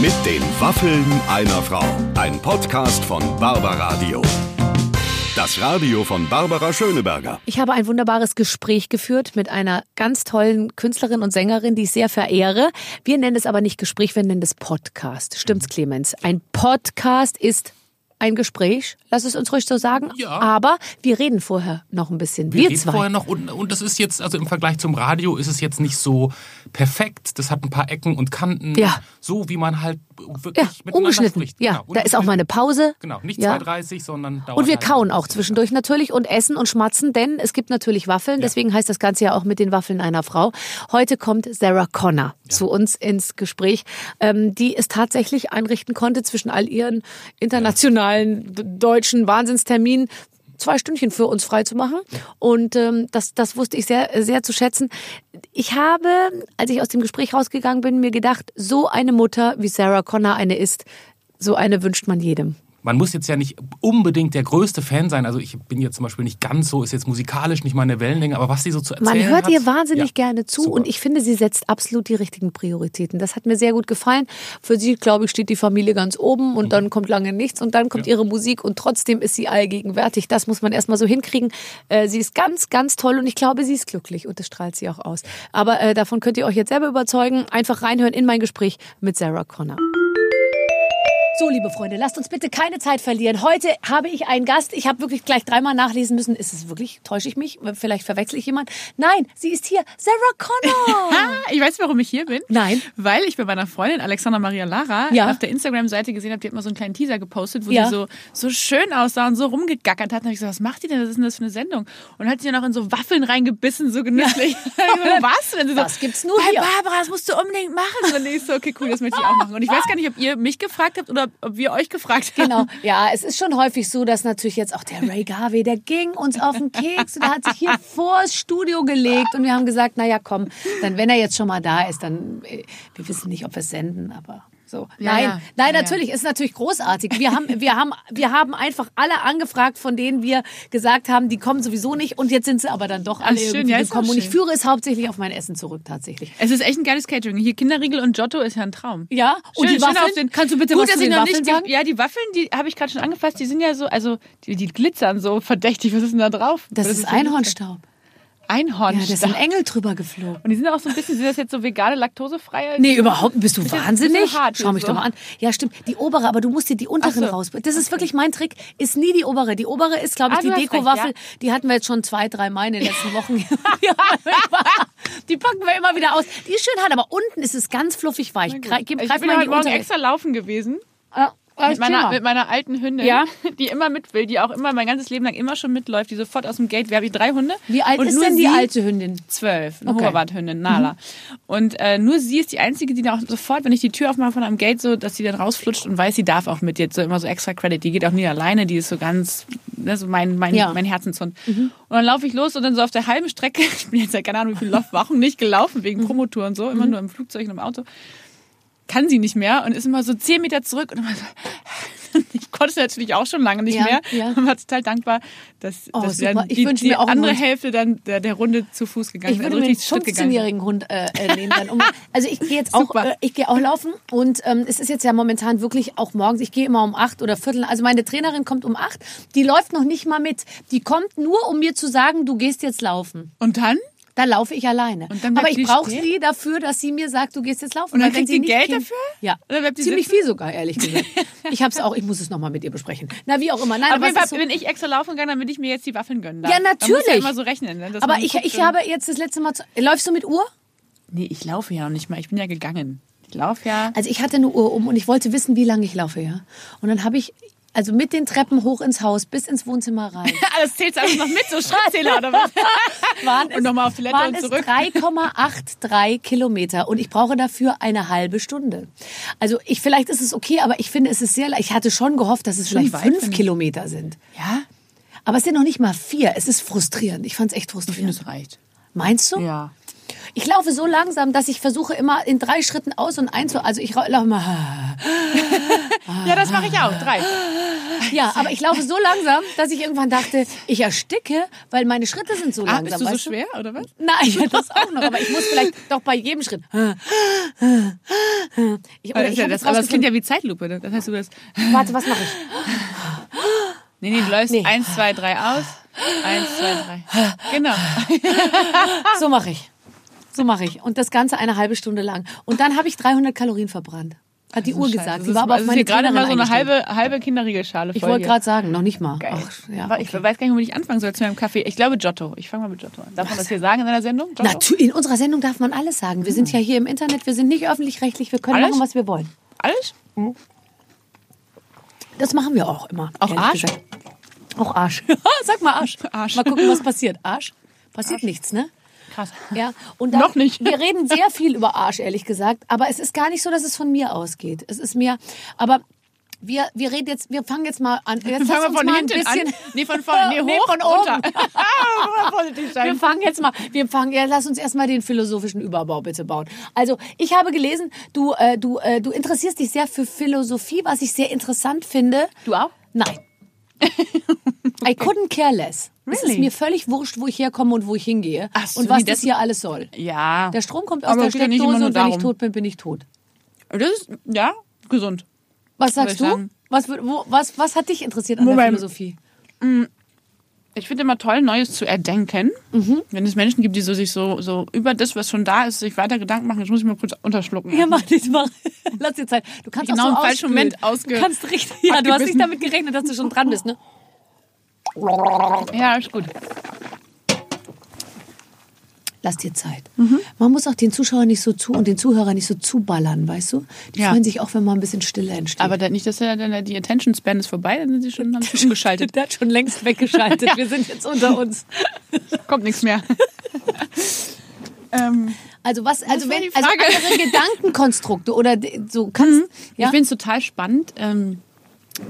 Mit den Waffeln einer Frau. Ein Podcast von Barbaradio. Das Radio von Barbara Schöneberger. Ich habe ein wunderbares Gespräch geführt mit einer ganz tollen Künstlerin und Sängerin, die ich sehr verehre. Wir nennen es aber nicht Gespräch, wir nennen es Podcast. Stimmt's, Clemens? Ein Podcast ist ein Gespräch, lass es uns ruhig so sagen. Ja. Aber wir reden vorher noch ein bisschen. Wir, Wir, reden zwei. vorher noch und, und das ist jetzt, also im Vergleich zum Radio ist es jetzt nicht so perfekt. Das hat ein paar Ecken und Kanten. Ja. So wie man halt wirklich ja, miteinander ungeschnitten. spricht. Ja, Genau, da ist auch mal eine Pause. Genau, nicht Ja. 2,30, sondern dauert Und wir halt kauen auch zwischendurch natürlich und essen und schmatzen, denn es gibt natürlich Waffeln. Deswegen heißt das Ganze ja auch mit den Waffeln einer Frau. Heute kommt Sarah Connor zu uns ins Gespräch, ähm, die es tatsächlich einrichten konnte zwischen all ihren internationalen d- deutschen Wahnsinnsterminen zwei Stündchen für uns frei zu machen. Und ähm, das, das wusste ich sehr, sehr zu schätzen. Ich habe, als ich aus dem Gespräch rausgegangen bin, mir gedacht, so eine Mutter, wie Sarah Connor eine ist, so eine wünscht man jedem. Man muss jetzt ja nicht unbedingt der größte Fan sein. Also ich bin jetzt zum Beispiel nicht ganz so, ist jetzt musikalisch nicht meine Wellenlänge, aber was sie so zu erzählen Man hört hat, ihr wahnsinnig ja, gerne zu super. und ich finde, sie setzt absolut die richtigen Prioritäten. Das hat mir sehr gut gefallen. Für sie, glaube ich, steht die Familie ganz oben und dann kommt lange nichts und dann kommt ihre Musik und trotzdem ist sie allgegenwärtig. Das muss man erstmal so hinkriegen. Äh, sie ist ganz, ganz toll und ich glaube, sie ist glücklich und das strahlt sie auch aus. Aber äh, davon könnt ihr euch jetzt selber überzeugen. Einfach reinhören in mein Gespräch mit Sarah Connor. So, liebe Freunde, lasst uns bitte keine Zeit verlieren. Heute habe ich einen Gast. Ich habe wirklich gleich dreimal nachlesen müssen. Ist es wirklich? Täusche ich mich? Vielleicht verwechsel ich jemanden? Nein, sie ist hier. Sarah Connor. Ich weiß, warum ich hier bin. Nein. Weil ich bei meiner Freundin Alexandra Maria Lara Ja. auf der Instagram-Seite gesehen habe, die hat mal so einen kleinen Teaser gepostet, wo Ja. sie so, so schön aussah und so rumgegackert hat. Und ich gesagt, was macht die denn? Was ist denn das für eine Sendung? Und hat sie dann noch in so Waffeln reingebissen, so genüsslich. Ich so, was? Und so, Das gibt's nur bei hier. Barbara, das musst du unbedingt machen. Und ich so, okay, cool, das möchte ich auch machen. Und ich weiß gar nicht, ob ihr mich gefragt habt oder ob wir euch gefragt haben. Genau. Ja, es ist schon häufig so, dass natürlich jetzt auch der Ray Garvey, der ging uns auf den Keks und der hat sich hier vors Studio gelegt und wir haben gesagt, na ja, komm, dann wenn er jetzt schon mal da ist, dann äh, wir wissen nicht, ob wir es senden, aber so. Ja, nein, ja. nein, Ja, natürlich ist natürlich großartig. Wir haben wir haben wir haben einfach alle angefragt, von denen wir gesagt haben, die kommen sowieso nicht und jetzt sind sie aber dann doch alle Ach, schön. ist gekommen und ich führe es hauptsächlich auf mein Essen zurück tatsächlich. Es ist echt ein geiles Catering. Hier Kinderriegel und Giotto ist ja ein Traum. Ja, und Schön- die schön Waffeln, auf den- kannst du bitte Gut, was dass zu ich den noch Waffeln nicht sagen? die, Ja, die Waffeln, die habe ich gerade schon angefasst. Die sind ja so, also die, die glitzern so verdächtig. Was ist denn da drauf? Das Was ist glitzert? Einhornstaub. Einhorn. Ja, da ist ein Engel drüber geflogen. Und die sind auch so ein bisschen, sind das jetzt so vegane, laktosefreie? Nee, überhaupt nicht. Bist du wahnsinnig? Schau mich jetzt doch so. mal an. Ja, stimmt. Die obere, aber du musst dir die unteren so. raus. Das ist wirklich mein Trick. Ist nie die obere. Die obere ist, glaube ich, Ah, die Deko-Waffel. ja. Die hatten wir jetzt schon zwei, drei Mal in den letzten Wochen. Die packen wir immer wieder aus. Die ist schön hart, aber unten ist es ganz fluffig weich. Gre gib, ich greif bin mal heute Morgen extra laufen gewesen. Ah, Mit meiner, mit meiner alten Hündin, Ja. die immer mit will, die auch immer mein ganzes Leben lang immer schon mitläuft, die sofort aus dem Gate. Wir haben drei Hunde. Wie alt Und ist nur denn die alte Hündin? Zwölf, eine Okay. Mhm. Hoverwart-Hündin, Nala. Und äh, nur sie ist die Einzige, die da auch sofort, wenn ich die Tür aufmache von einem Gate, so, dass sie dann rausflutscht und weiß, sie darf auch mit jetzt so immer so extra Credit. Die geht auch nie alleine, die ist so ganz, das ist so mein, mein, Ja. Mhm. mein Herzenshund. Und dann laufe ich los und dann so auf der halben Strecke, ich bin jetzt ja keine Ahnung, wie viele Wochen nicht gelaufen Mhm. wegen Promotour und so, immer nur im Flugzeug und im Auto. Kann sie nicht mehr und ist immer so zehn Meter zurück und so, ich konnte es natürlich auch schon lange nicht Ja, mehr ja. und war total dankbar, dass, Oh, dass dann Ich die, die andere. Hälfte dann der, der Runde zu Fuß gegangen Ich ist, würde also mir einen richtig Schritt gegangen ist. 15-jährigen Hund äh, äh, nehmen. Dann, um, also ich gehe jetzt auch, äh, ich gehe auch laufen und ähm, es ist jetzt ja momentan wirklich auch morgens. Ich gehe immer um acht oder viertel. Also meine Trainerin kommt um acht. Die läuft noch nicht mal mit. Die kommt nur, um mir zu sagen, du gehst jetzt laufen. Und dann? Da laufe ich alleine. Aber ich brauche sie dafür, dass sie mir sagt, du gehst jetzt laufen. Und dann kriegt sie Geld dafür? Ja, ziemlich sitzen? viel sogar, ehrlich gesagt. Ich habe es auch. Ich muss es noch mal mit ihr besprechen. Na wie auch immer. Nein, aber, ist so, bin ich extra laufen gegangen, damit ich mir jetzt die Waffeln gönnen darf. Ja, Man muss ja natürlich. immer so rechnen. Ne? aber ich, ich habe jetzt das letzte Mal. Zu, läufst du mit Uhr? Nee, ich laufe ja noch nicht mal. Ich bin ja gegangen. Ich laufe ja. Also ich hatte eine Uhr um und ich wollte wissen, wie lange ich laufe, ja. Und dann habe ich also mit den Treppen hoch ins Haus bis ins Wohnzimmer rein. Alles zählt alles noch mit, so Schrittzähler oder was? Waren Und nochmal auf Toilette waren und es zurück. 3,83 Kilometer und ich brauche dafür eine halbe Stunde. Also ich vielleicht ist es okay, aber ich finde es ist sehr. Ich hatte schon gehofft, dass es Schon vielleicht weit, fünf. Kilometer sind. Ja? Aber es sind noch nicht mal vier. Es ist frustrierend. Ich fand es echt Ich finde, frustrierend. es reicht. Meinst du? Ja. Ich laufe so langsam, dass ich versuche immer in drei Schritten aus und ein zu. Also ich laufe mal. Ja, das mache ich auch. Drei. Ja, aber ich laufe so langsam, dass ich irgendwann dachte, ich ersticke, weil meine Schritte sind so Ah, langsam. bist du so schwer, oder was? Nein, ja, das auch noch. Aber ich muss vielleicht doch bei jedem Schritt. Ich, das, ja das, aber das klingt ja wie Zeitlupe. ne? Das heißt, du das. Warte, was mache ich? Nee, nee, du läufst Nee. eins, zwei, drei aus. Eins, zwei, drei. Genau. So mache ich. So mache ich. Und das Ganze eine halbe Stunde lang. Und dann habe ich 300 Kalorien verbrannt. Hat die Uhr Scheiße. gesagt. Ist, war aber auf meine hier gerade mal so eine halbe, halbe Kinderriegelschale Ich voll wollte hier. gerade sagen, noch nicht mal. Geil. Ach, ja, Aber ich weiß gar nicht, womit ich anfangen soll zu meinem Kaffee. Ich glaube Giotto. Ich fange mal mit Giotto an. Darf man das hier sagen in deiner Sendung? Giotto? Natürlich, in unserer Sendung darf man alles sagen. Wir sind ja hier im Internet, wir sind nicht öffentlich-rechtlich, wir können Alles? machen, was wir wollen. Alles? Das machen wir auch immer. Auch Arsch? gesagt. Auch Arsch. Sag mal Arsch. Arsch. Mal gucken, was passiert. Arsch? Passiert nichts, ne? Krass. Ja, und dann, Noch nicht. Wir reden sehr viel über Arsch, ehrlich gesagt. Aber es ist gar nicht so, dass es von mir ausgeht. Es ist mir, aber wir, wir reden jetzt, wir fangen jetzt mal an. Jetzt Fangen wir von hinten bisschen, an. Nee, von vorne. Nee, Nee, hoch von runter. Wir fangen jetzt mal, wir fangen, ja, lass uns erstmal den philosophischen Überbau bitte bauen. Also, ich habe gelesen, du, äh, du, äh, du interessierst dich sehr für Philosophie, was ich sehr interessant finde. Du auch? Nein. I couldn't care less. Es ist Really? mir völlig wurscht, wo ich herkomme und wo ich hingehe. Ach so, und was das hier alles soll. Ja. Der Strom kommt aus Aber der Steckdose und wenn ich tot bin, bin ich tot. Das ist, ja, gesund. Was sagst du? sagen. Was, wo, was, was hat dich interessiert an der Moment. Philosophie? Ich finde immer toll, Neues zu erdenken. Mhm. Wenn es Menschen gibt, die so sich so, so über das, was schon da ist, sich weiter Gedanken machen. Jetzt muss ich mal kurz unterschlucken. Ja, mach das mal. Lass dir Zeit. Du kannst Genau auch im so falschen ausspülen. Moment ausge- Du kannst richtig. Ja, du hast nicht damit gerechnet, dass du schon dran bist, ne? Ja, ist gut. Lass dir Zeit. Mhm. Man muss auch den Zuschauer nicht so zu und den Zuhörer nicht so zuballern, weißt du? Die Ja. freuen sich auch, wenn mal ein bisschen Stille entsteht. Aber nicht, dass er dann die Attention Span ist vorbei, dann sind sie schon, haben sie umgeschaltet. der hat schon längst weggeschaltet. Wir sind jetzt unter uns. Kommt nichts mehr. ähm, Also was, also wenn also andere Gedankenkonstrukte oder so kannst Ich finde es total spannend, ähm,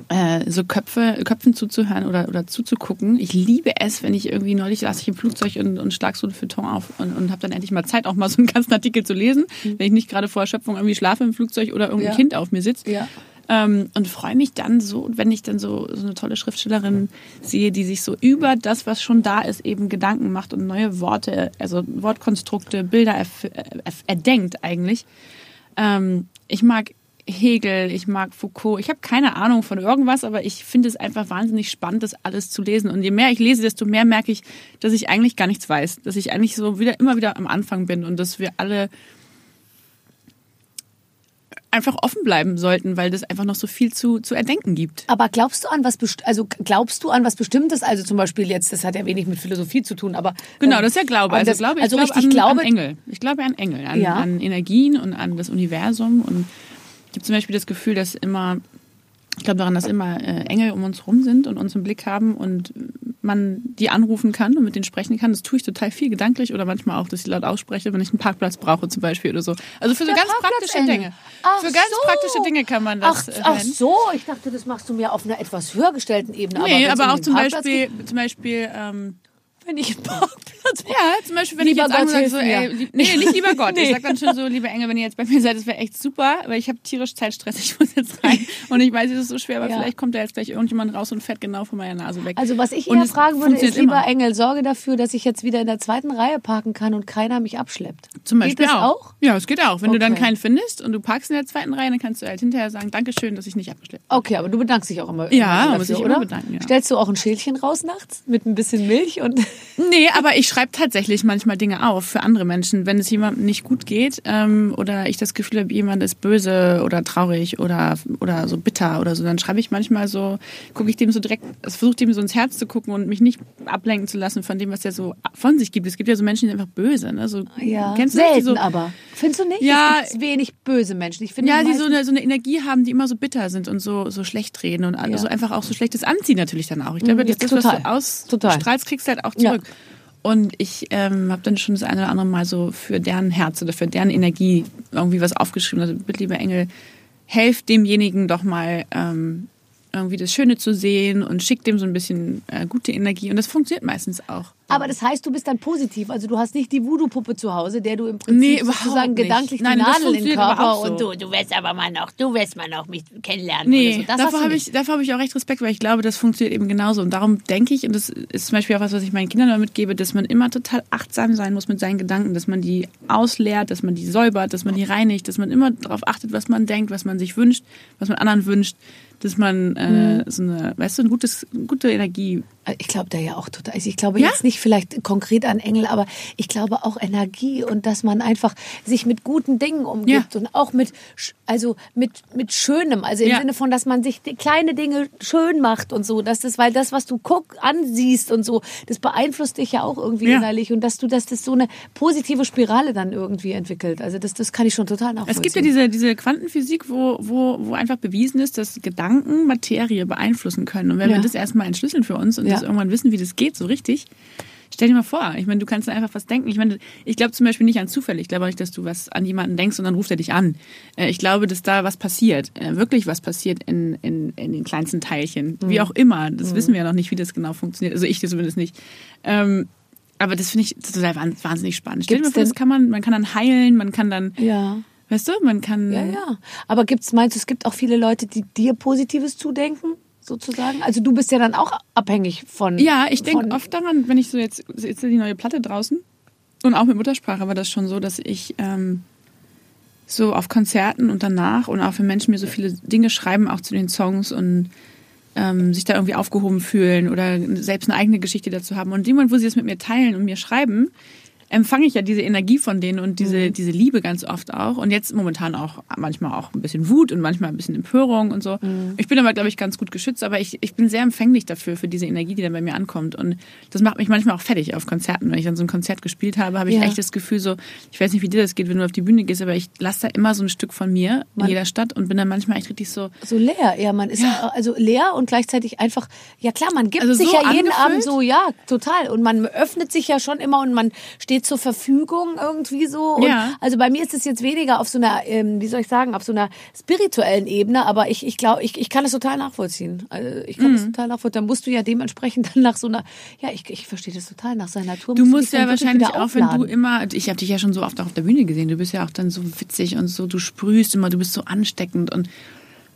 äh, so Köpfe, Köpfen zuzuhören oder, oder zuzugucken. Ich liebe es, wenn ich irgendwie neulich saß ich im Flugzeug und, und schlag so ein Feuilleton auf und, und habe dann endlich mal Zeit, auch mal so einen ganzen Artikel zu lesen, wenn ich nicht gerade vor Erschöpfung irgendwie schlafe im Flugzeug oder irgendein Ja. Kind auf mir sitzt. Ja. Ähm, und freue mich dann so, wenn ich dann so, so eine tolle Schriftstellerin sehe, die sich so über das, was schon da ist, eben Gedanken macht und neue Worte, also Wortkonstrukte, Bilder erf erdenkt eigentlich. Ähm, ich mag Hegel, ich mag Foucault. Ich habe keine Ahnung von irgendwas, aber ich finde es einfach wahnsinnig spannend, das alles zu lesen. Und je mehr ich lese, desto mehr merke ich, dass ich eigentlich gar nichts weiß. Dass ich eigentlich so wieder immer wieder am Anfang bin und dass wir alle einfach offen bleiben sollten, weil das einfach noch so viel zu, zu erdenken gibt. Aber glaubst du an was also glaubst du an was Bestimmtes? Also zum Beispiel jetzt, das hat ja wenig mit Philosophie zu tun, aber Genau, ähm, das ist ja Glaube. Also, das- glaube, ich also glaube richtig an, Glaube. an Engel. Ich glaube an Engel, an, Ja. an Energien und an das Universum. Und ich habe zum Beispiel das Gefühl, dass immer, ich glaube daran, dass immer äh, Engel um uns rum sind und uns im Blick haben und man die anrufen kann und mit denen sprechen kann. Das tue ich total viel gedanklich oder manchmal auch, dass ich laut ausspreche, wenn ich einen Parkplatz brauche zum Beispiel oder so. Also für so ganz praktische. Dinge. Ach für ganz so. praktische Dinge kann man Ach, das äh, ach so, ich dachte, das machst du mir auf einer etwas höher gestellten Ebene. Nee, aber um auch zum Parkplatz Beispiel, zum Beispiel ähm, wenn ich einen Parkplatz brauche. Ja, zum Beispiel, wenn Lieber ich jetzt Gott, hilf so, ey, lieb, nee, nicht lieber Gott. Nee. Ich sag dann schon so, liebe Engel, wenn ihr jetzt bei mir seid, das wäre echt super, weil ich habe tierisch Zeitstress, ich muss jetzt rein. Und ich weiß, es ist so schwer, aber Ja. vielleicht kommt da jetzt gleich irgendjemand raus und fährt genau von meiner Nase weg. Also was ich eher fragen würde, ist, lieber immer. Engel, sorge dafür, dass ich jetzt wieder in der zweiten Reihe parken kann und keiner mich abschleppt. Zum Beispiel Geht das auch? auch. Ja, es geht auch. Wenn du dann Okay. keinen findest und du parkst in der zweiten Reihe, dann kannst du halt hinterher sagen, Dankeschön, dass ich nicht abgeschleppt Okay, aber du bedankst dich auch immer. Ja, immer muss dafür, ich immer oder? bedanken, ja. Stellst du auch ein Schälchen raus nachts mit ein bisschen Milch und Nee, aber ich schreibe tatsächlich manchmal Dinge auf für andere Menschen. Wenn es jemandem nicht gut geht ähm, oder ich das Gefühl habe, jemand ist böse oder traurig oder, oder so bitter oder so, dann schreibe ich manchmal so, gucke ich dem so direkt, also versuche dem so ins Herz zu gucken und mich nicht ablenken zu lassen von dem, was der so von sich gibt. Es gibt ja so Menschen, die sind einfach böse. Ne? So, ja, kennst du selten so, aber. Findest du nicht? Ja. es gibt wenig böse Menschen. Ich finde Ja, die so eine, so eine Energie haben, die immer so bitter sind und so, so schlecht reden und Ja. Also einfach auch so schlechtes Anziehen natürlich dann auch. Ich glaube, das, das was du ausstrahlst, kriegst du halt auch Ja. zurück. Und ich ähm, habe dann schon das eine oder andere Mal so für deren Herz oder für deren Energie irgendwie was aufgeschrieben. Also bitte, lieber Engel, helft demjenigen doch mal ähm, irgendwie das Schöne zu sehen und schickt dem so ein bisschen äh, gute Energie. Und das funktioniert meistens auch. Aber das heißt, du bist dann positiv. Also du hast nicht die Voodoo-Puppe zu Hause, der du im Prinzip Nee, sozusagen nicht. gedanklich Nein, die Nadel in den funktioniert aber Körper so. und du, du wirst aber mal noch, du wirst mal noch mich kennenlernen. Nee, so. Du habe ich, davor habe ich auch recht Respekt, weil ich glaube, das funktioniert eben genauso. Und darum denke ich, und das ist zum Beispiel auch was, was ich meinen Kindern immer mitgebe, dass man immer total achtsam sein muss mit seinen Gedanken, dass man die ausleert, dass man die säubert, dass man die reinigt, dass man immer darauf achtet, was man denkt, was man sich wünscht, was man anderen wünscht, dass man äh, so eine, weißt du, ein gutes, gute Energie. Ich glaube da ja auch total. Also Ich glaube Ja? jetzt nicht vielleicht konkret an Engel, aber ich glaube auch Energie und dass man einfach sich mit guten Dingen umgibt Ja. und auch mit, also mit, mit Schönem. Also im Ja. Sinne von, dass man sich kleine Dinge schön macht und so. Dass das, weil das, was du guck, ansiehst und so, das beeinflusst dich ja auch irgendwie innerlich und dass du, dass das so eine positive Spirale dann irgendwie entwickelt. Also das, das kann ich schon total nachvollziehen. Es gibt ja diese, diese Quantenphysik, wo, wo, wo einfach bewiesen ist, dass Gedanken Materie beeinflussen können. Und wenn Ja. wir das erstmal entschlüsseln für uns und Ja. das irgendwann wissen, wie das geht, so richtig, stell dir mal vor, ich meine, du kannst einfach was denken. Ich meine, ich glaube zum Beispiel nicht an Zufälle. Ich glaube auch nicht, dass du was an jemanden denkst und dann ruft er dich an. Äh, Ich glaube, dass da was passiert, äh, wirklich was passiert in, in, in den kleinsten Teilchen. Mhm. Wie auch immer. Das wissen wir ja noch nicht, wie das genau funktioniert. Also ich zumindest nicht. Ähm, aber das finde ich total wahn- wahnsinnig spannend. Stell dir mal vor, das kann man, man kann dann heilen, man kann dann, ja. Weißt du, man kann. Ja, ja. Aber gibt's, meinst du, es gibt auch viele Leute, die dir Positives zudenken, sozusagen? Also du bist ja dann auch abhängig von. Ja, ich denke oft daran, wenn ich so jetzt, jetzt ist die neue Platte draußen und auch mit Muttersprache war das schon so, dass ich ähm, so auf Konzerten und danach und auch wenn Menschen mir so viele Dinge schreiben, auch zu den Songs und ähm, sich da irgendwie aufgehoben fühlen oder selbst eine eigene Geschichte dazu haben. Und Moment, wo sie das mit mir teilen und mir schreiben, empfange ich ja diese Energie von denen und diese, Mhm. diese Liebe ganz oft auch. Und jetzt momentan auch manchmal auch ein bisschen Wut und manchmal ein bisschen Empörung und so. Mhm. Ich bin aber, glaube ich, ganz gut geschützt, aber ich, ich bin sehr empfänglich dafür, für diese Energie, die dann bei mir ankommt. Und das macht mich manchmal auch fertig auf Konzerten. Wenn ich dann so ein Konzert gespielt habe, habe ich Ja. echt das Gefühl so, ich weiß nicht, wie dir das geht, wenn du auf die Bühne gehst, aber ich lasse da immer so ein Stück von mir in jeder Stadt und bin dann manchmal echt richtig so, So leer, ja, man ist Ja. also leer und gleichzeitig einfach, ja klar, man gibt Also sich so ja jeden angefüllt? Abend so, ja, total. Und man öffnet sich ja schon immer und man steht zur Verfügung irgendwie so. Und Ja. Also bei mir ist es jetzt weniger auf so einer, ähm, wie soll ich sagen, auf so einer spirituellen Ebene, aber ich, ich glaube, ich, ich kann es total nachvollziehen. Also ich kann es Mhm. total nachvollziehen. Dann musst du ja dementsprechend dann nach so einer, ja, ich, ich verstehe das total, nach seiner Natur. Du musst ja wahrscheinlich auch, wenn du immer, ich habe dich ja schon so oft auch auf der Bühne gesehen, du bist ja auch dann so witzig und so, du sprühst immer, du bist so ansteckend und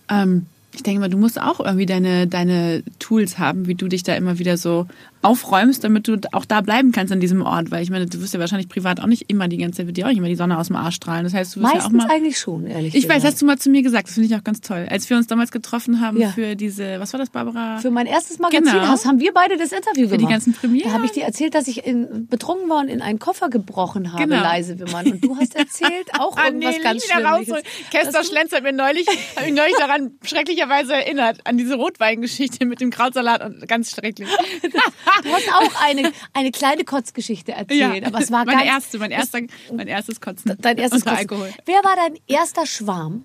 ähm, ich denke mal, du musst auch irgendwie deine, deine Tools haben, wie du dich da immer wieder so aufräumst, damit du auch da bleiben kannst an diesem Ort, weil ich meine, du wirst ja wahrscheinlich privat auch nicht immer die ganze Zeit, wird dir auch nicht immer die Sonne aus dem Arsch strahlen. Das heißt, du wirst ja auch Meistens mal. eigentlich schon, ehrlich Ich weiß, gesagt. hast du mal zu mir gesagt, das finde ich auch ganz toll. Als wir uns damals getroffen haben Ja. für diese, was war das, Barbara? Für mein erstes Magazin Genau. hast, haben wir beide das Interview Für die gemacht. ganzen Premieren. Da habe ich dir erzählt, dass ich in, betrunken war und in einen Koffer gebrochen habe, Genau. leise Wimmern. Und du hast erzählt, auch Ah, irgendwas nee, ganz rausholen. Kester Schlenz hat mir neulich, hat mich neulich daran schrecklicherweise erinnert, an diese Rotweingeschichte mit dem Krautsalat und ganz schrecklich. Du hast auch eine, eine kleine Kotzgeschichte erzählt, aber es war meine ganz, erste, mein erster, mein erstes Kotzen. dein erstes unter Kotzen. Alkohol. Wer war dein erster Schwarm?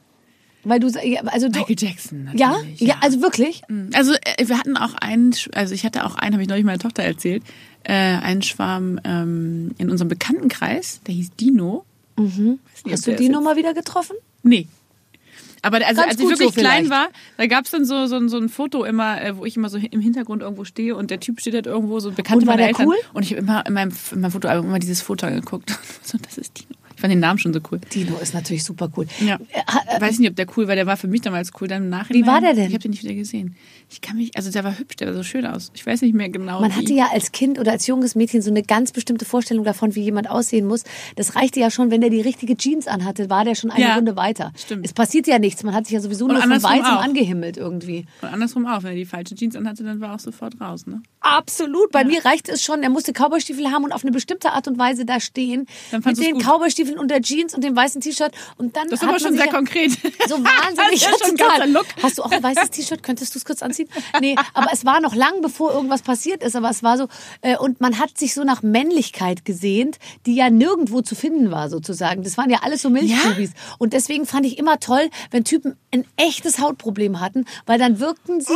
Weil du, ja, also du, Michael Jackson. ja, Natürlich, ja, also wirklich. Also äh, wir hatten auch einen, also ich hatte auch einen, habe ich neulich meiner Tochter erzählt, äh, einen Schwarm ähm, in unserem Bekanntenkreis, der hieß Dino. Weiß nicht, Hast du ist Nummer wieder getroffen? Nee. Aber also, Ganz als ich wirklich so klein war, da gab es dann so, so, ein- so ein Foto immer, äh, wo ich immer so im Hintergrund irgendwo stehe und der Typ steht halt irgendwo, so war meiner der Eltern. cool? Und ich habe immer in meinem, in meinem Fotoalbum immer dieses Foto angeguckt. so, das ist Dino. Ich fand den Namen schon so cool. Dino ist natürlich super cool. Ja. Äh, Ich weiß nicht, ob der cool war. Der war für mich damals cool. Dann im Nachhinein. Wie war der denn? Ich habe den nicht wieder gesehen. Ich kann mich, also der war hübsch, der war so schön aus. Ich weiß nicht mehr genau. Man wie. hatte ja als Kind oder als junges Mädchen so eine ganz bestimmte Vorstellung davon, wie jemand aussehen muss. Das reichte ja schon, wenn der die richtige Jeans anhatte, war der schon eine Ja, Runde weiter. stimmt. Es passiert ja nichts. Man hat sich ja sowieso nur von weitem auch. angehimmelt irgendwie. Und andersrum auch. Wenn er die falsche Jeans anhatte, dann war er auch sofort raus. Ne? Absolut. Bei mir reicht es schon. Er musste Cowboystiefel haben und auf eine bestimmte Art und Weise da stehen. Dann mit den gut. Cowboystiefeln und der Jeans und dem weißen T-Shirt. Und dann Das ist aber schon sehr ja konkret. So wahnsinnig. Das ist ja schon ein Look. Hast du auch ein weißes T-Shirt? Könntest du es kurz anziehen? Nee, aber es war noch lang, bevor irgendwas passiert ist. Aber es war so, äh, und man hat sich so nach Männlichkeit gesehnt, die ja nirgendwo zu finden war, sozusagen. Das waren ja alles so Milchbubis. Und deswegen fand ich immer toll, wenn Typen ein echtes Hautproblem hatten, weil dann wirkten sie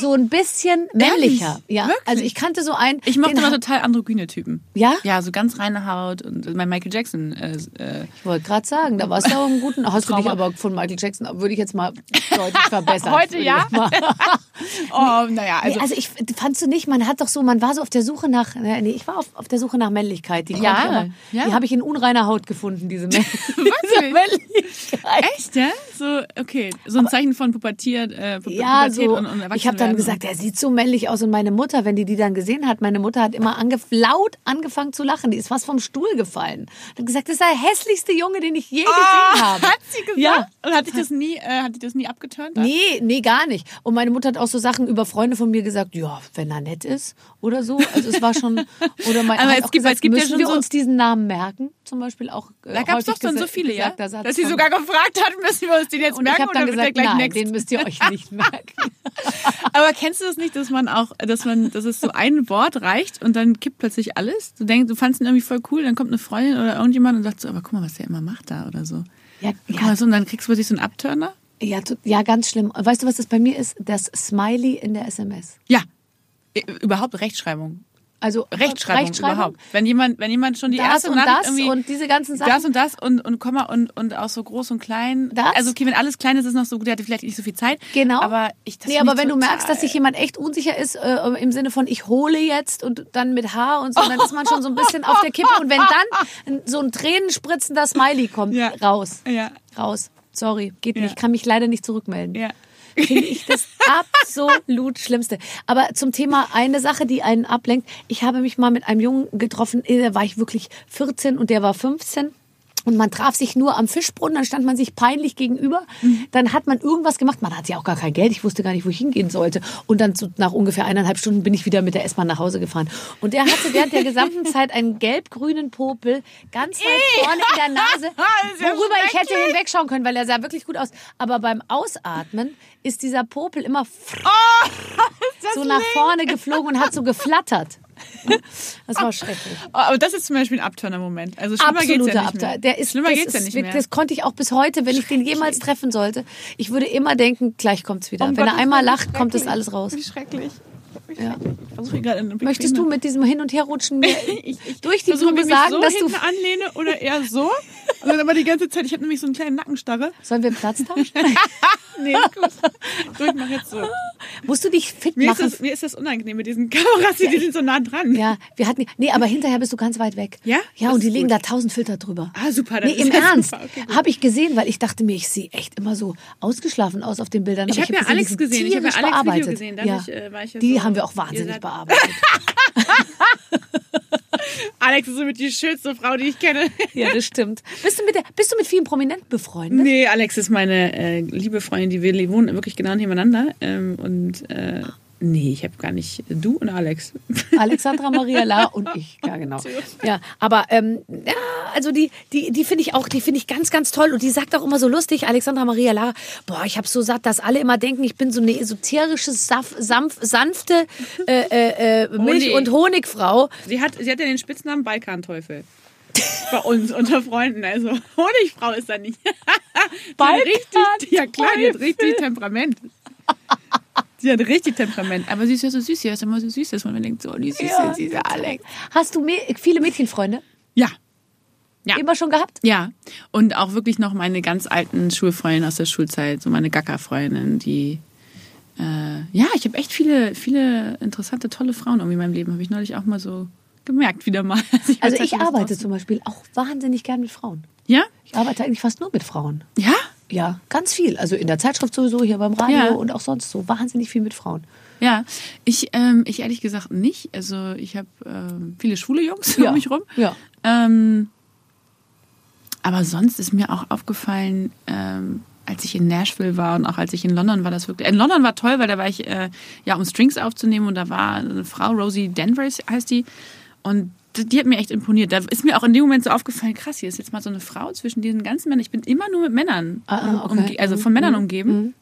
so ein bisschen männlicher. Ja, Wirklich? also ich kannte so einen. Ich mochte immer total androgyne Typen. Ja? Ja, so ganz reine Haut und mein Michael Jackson. Äh, äh, Ich wollte gerade sagen, da warst du auch einen guten. Hast du dich Trauma. aber von Michael Jackson, würde ich jetzt mal deutlich verbessern. Heute ja? oh, naja, Also, also. nee, also ich fandst du nicht, man hat doch so, man war so auf der Suche nach, nee, ich war auf, auf der Suche nach Männlichkeit. Die, Ja, aber, ja. die habe ich in unreiner Haut gefunden, diese? Männlichkeit. Echt, ja? So, okay. So ein Zeichen von Pubertiert, äh, Pu- Ja, Pubertät so. und, und ich habe dann gesagt, er sieht so männlich aus. Und meine Mutter, wenn die die dann gesehen hat, meine Mutter hat immer angef laut angefangen zu lachen. Die ist fast vom Stuhl gefallen. Hat gesagt, das ist der hässlichste Junge, den ich je gesehen habe. Hat sie gesagt? Ja. Und hat dich das nie, äh, hat dich das nie abgeturnt? Nee, nee, gar nicht. Und meine Mutter hat auch so Sachen über Freunde von mir gesagt, ja, wenn er nett ist oder so. Also es war schon, oder mein, Aber es gibt- gesagt, es gibt ja müssen schon wir so- uns diesen Namen merken, zum Beispiel auch. äh, Da gab es doch dann so viele, ja? Dass sie sogar gefragt hat, müssen wir uns den jetzt Und merken ich dann oder wird der gesagt, gleich nein, next? den müsst ihr euch nicht merken. Aber kennst du das nicht, dass man auch, dass man, dass es so ein Wort reicht und dann kippt plötzlich alles? Du denkst, du fandst ihn irgendwie voll cool, dann kommt eine Freundin oder irgendjemand und sagt so, aber guck mal, was der immer macht da oder so. Ja, Guck ja, so, und dann kriegst du plötzlich so einen Abturner. ja, ja, ganz schlimm. Weißt du, was das bei mir ist? Das Smiley in der SMS. Ja. Überhaupt Rechtschreibung. Also Rechtschreibung, überhaupt. Wenn jemand, wenn jemand schon die das erste und Nachricht das irgendwie und diese ganzen Sachen. das und das und, und Komma und, und auch so groß und klein. Das? Also okay, wenn alles klein ist, ist noch so gut, der hatte vielleicht nicht so viel Zeit. Genau. Aber ich das nee, aber wenn du total- merkst, dass sich jemand echt unsicher ist, äh, im Sinne von ich hole jetzt und dann mit H und so, dann ist man schon so ein bisschen auf der Kippe. Und wenn dann so ein tränenspritzender Smiley kommt, Ja. raus. Ja. Raus. Sorry, geht Ja. nicht. Ich kann mich leider nicht zurückmelden. Ja. Finde ich das absolut Schlimmste. Aber zum Thema eine Sache, die einen ablenkt. Ich habe mich mal mit einem Jungen getroffen, äh, da war ich wirklich 14 und der war 15. Und man traf sich nur am Fischbrunnen, dann stand man sich peinlich gegenüber. Dann hat man irgendwas gemacht. Man hatte ja auch gar kein Geld. Ich wusste gar nicht, wo ich hingehen sollte. Und dann so nach ungefähr eineinhalb Stunden bin ich wieder mit der S-Bahn nach Hause gefahren. Und der hatte während der gesamten Zeit einen gelb-grünen Popel ganz weit vorne in der Nase, worüber ich hätte hinwegschauen können, weil er sah wirklich gut aus. Aber beim Ausatmen ist dieser Popel immer so nach vorne geflogen und hat so geflattert. Das war schrecklich. Oh, aber das ist zum Beispiel ein Abturner-Moment. Also schlimmer geht's Absoluter ja nicht mehr. Der ist, schlimmer das geht's ja nicht mehr. Das konnte ich auch bis heute, wenn ich den jemals treffen sollte. Ich würde immer denken, gleich kommt's wieder. Um wenn er Gottes einmal lacht, kommt das alles raus. Wie schrecklich. Ja. Möchtest du mit diesem Hin- und Herrutschen mir durch die Blume sagen, so dass du... anlehne oder eher so. Dann aber die ganze Zeit, ich habe nämlich so einen kleinen Nackenstarre. Sollen wir Platz tauschen? Nee, gut. So, ich mache jetzt so. Musst du dich fit Mir ist, machen? das, mir ist das unangenehm mit diesen Kameras, die sind so nah dran. Ja, wir hatten... Nee, aber hinterher bist du ganz weit weg. Ja? Ja, Das und die ist legen da tausend Filter drüber. Ah, super. dann Nee, ist im ja Ernst. Okay. Habe ich gesehen, weil ich dachte mir, ich sehe echt immer so ausgeschlafen aus auf den Bildern. Ich habe ja die Alex gesehen. Ich habe ja Alex Video bearbeitet. gesehen. ja. Dadurch, äh, war ich ja Die so, haben wir auch wahnsinnig bearbeitet. Alex ist somit die schönste Frau, die ich kenne. ja, das stimmt. Bist du mit, der, bist du mit vielen Prominenten befreundet? Nee, Alex ist meine äh, liebe Freundin, die wir wohnen wirklich genau nebeneinander. Ähm, und äh, nee, ich habe gar nicht. Du und Alex. Alexandra Maria La und ich, ja genau. Ja, aber ähm, ja, also die, die, die finde ich auch, die finde ich ganz, ganz toll und die sagt auch immer so lustig, Alexandra Maria Lara, boah, ich habe so satt, dass alle immer denken, ich bin so eine esoterische, saf, sanf, sanfte äh, äh, äh, Milch- Honig. und Honigfrau. Sie hat, sie hat ja den Spitznamen Balkanteufel. Bei uns unter Freunden. Also Honigfrau ist da nicht. Hat richtig, ja klar, die hat richtig Temperament. Sie hat richtig Temperament. Aber sie ist ja so süß. Sie ist immer so süß, dass man denkt, so, die süße, Ja, süße Alex. Hast du viele Mädchenfreunde Ja. Ja. immer schon gehabt? Ja, und auch wirklich noch meine ganz alten Schulfreundinnen aus der Schulzeit, so meine Gacker-Freundinnen, die. Äh, ja, ich habe echt viele, viele interessante, tolle Frauen irgendwie in meinem Leben. Habe ich neulich auch mal so gemerkt, wieder mal. als bei Also ich Zeitgeist arbeite draußen- zum Beispiel auch wahnsinnig gern mit Frauen. Ja? Ich arbeite eigentlich fast nur mit Frauen. Ja? Ja, ganz viel. Also in der Zeitschrift sowieso, hier beim Radio Ja. und auch sonst so. Wahnsinnig viel mit Frauen. Ja. Ich, ähm, ich ehrlich gesagt nicht. Also ich habe ähm, viele schwule Jungs Ja. um mich rum. Ja. Ähm, aber sonst ist mir auch aufgefallen, ähm, als ich in Nashville war und auch als ich in London war, das wirklich. In London war toll, weil da war ich äh, ja um Strings aufzunehmen und da war eine Frau, Rosie Denver heißt die, und die hat mir echt imponiert. Da ist mir auch in dem Moment so aufgefallen, krass, hier ist jetzt mal so eine Frau zwischen diesen ganzen Männern. Ich bin immer nur mit Männern, Ah, ah, okay. also von Mhm, Männern mhm, umgeben.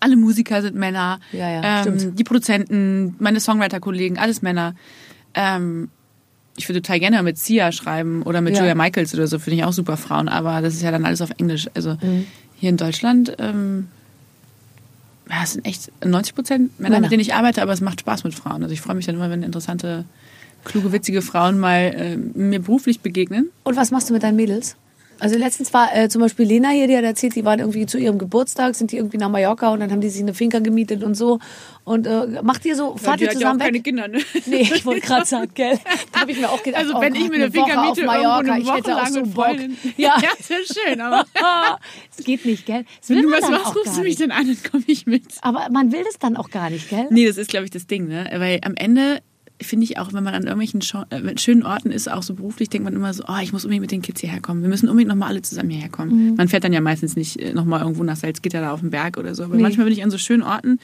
Alle Musiker sind Männer. Ja, ja, ähm, die Produzenten, meine Songwriter-Kollegen, alles Männer. Ähm, ich würde total gerne mit Sia schreiben oder mit Ja. Julia Michaels oder so, finde ich auch super Frauen, aber das ist ja dann alles auf Englisch. Also Mhm. hier in Deutschland, ähm, Ja, es sind echt 90 Prozent Männer, Männer. mit denen ich arbeite, aber es macht Spaß mit Frauen. Also ich freue mich dann immer, wenn interessante, kluge, witzige Frauen mal äh, mir beruflich begegnen. Und was machst du mit deinen Mädels? Also letztens war äh, zum Beispiel Lena hier, die hat erzählt, die waren irgendwie zu ihrem Geburtstag, sind die irgendwie nach Mallorca und dann haben die sich eine Finca gemietet und so. Und äh, macht ihr so, fahrt die ihr hat ja zusammen auch keine weg? Kinder, ne? Nee, ich wollte gerade sagen, gell? Da habe ich mir auch gedacht, Also oh wenn Gott, ich mir eine Woche Finca auf miete, Mallorca, irgendwo eine ich hätte auch so Bock. Ja, ja, ist ja schön, aber es geht nicht, gell? Das wenn du was dann machst, rufst du mich dann an und komme ich mit. Aber man will das dann auch gar nicht, gell? Nee, das ist, glaube ich, das Ding, ne? Weil am Ende finde ich auch, wenn man an irgendwelchen Scho äh, schönen Orten ist, auch so beruflich, denkt man immer so, oh, ich muss unbedingt mit den Kids hierher kommen. Wir müssen unbedingt nochmal alle zusammen hierher kommen. Mhm. Man fährt dann ja meistens nicht äh, nochmal irgendwo nach Salzgitter da auf den Berg oder so. Aber Nee. manchmal bin ich an so schönen Orten,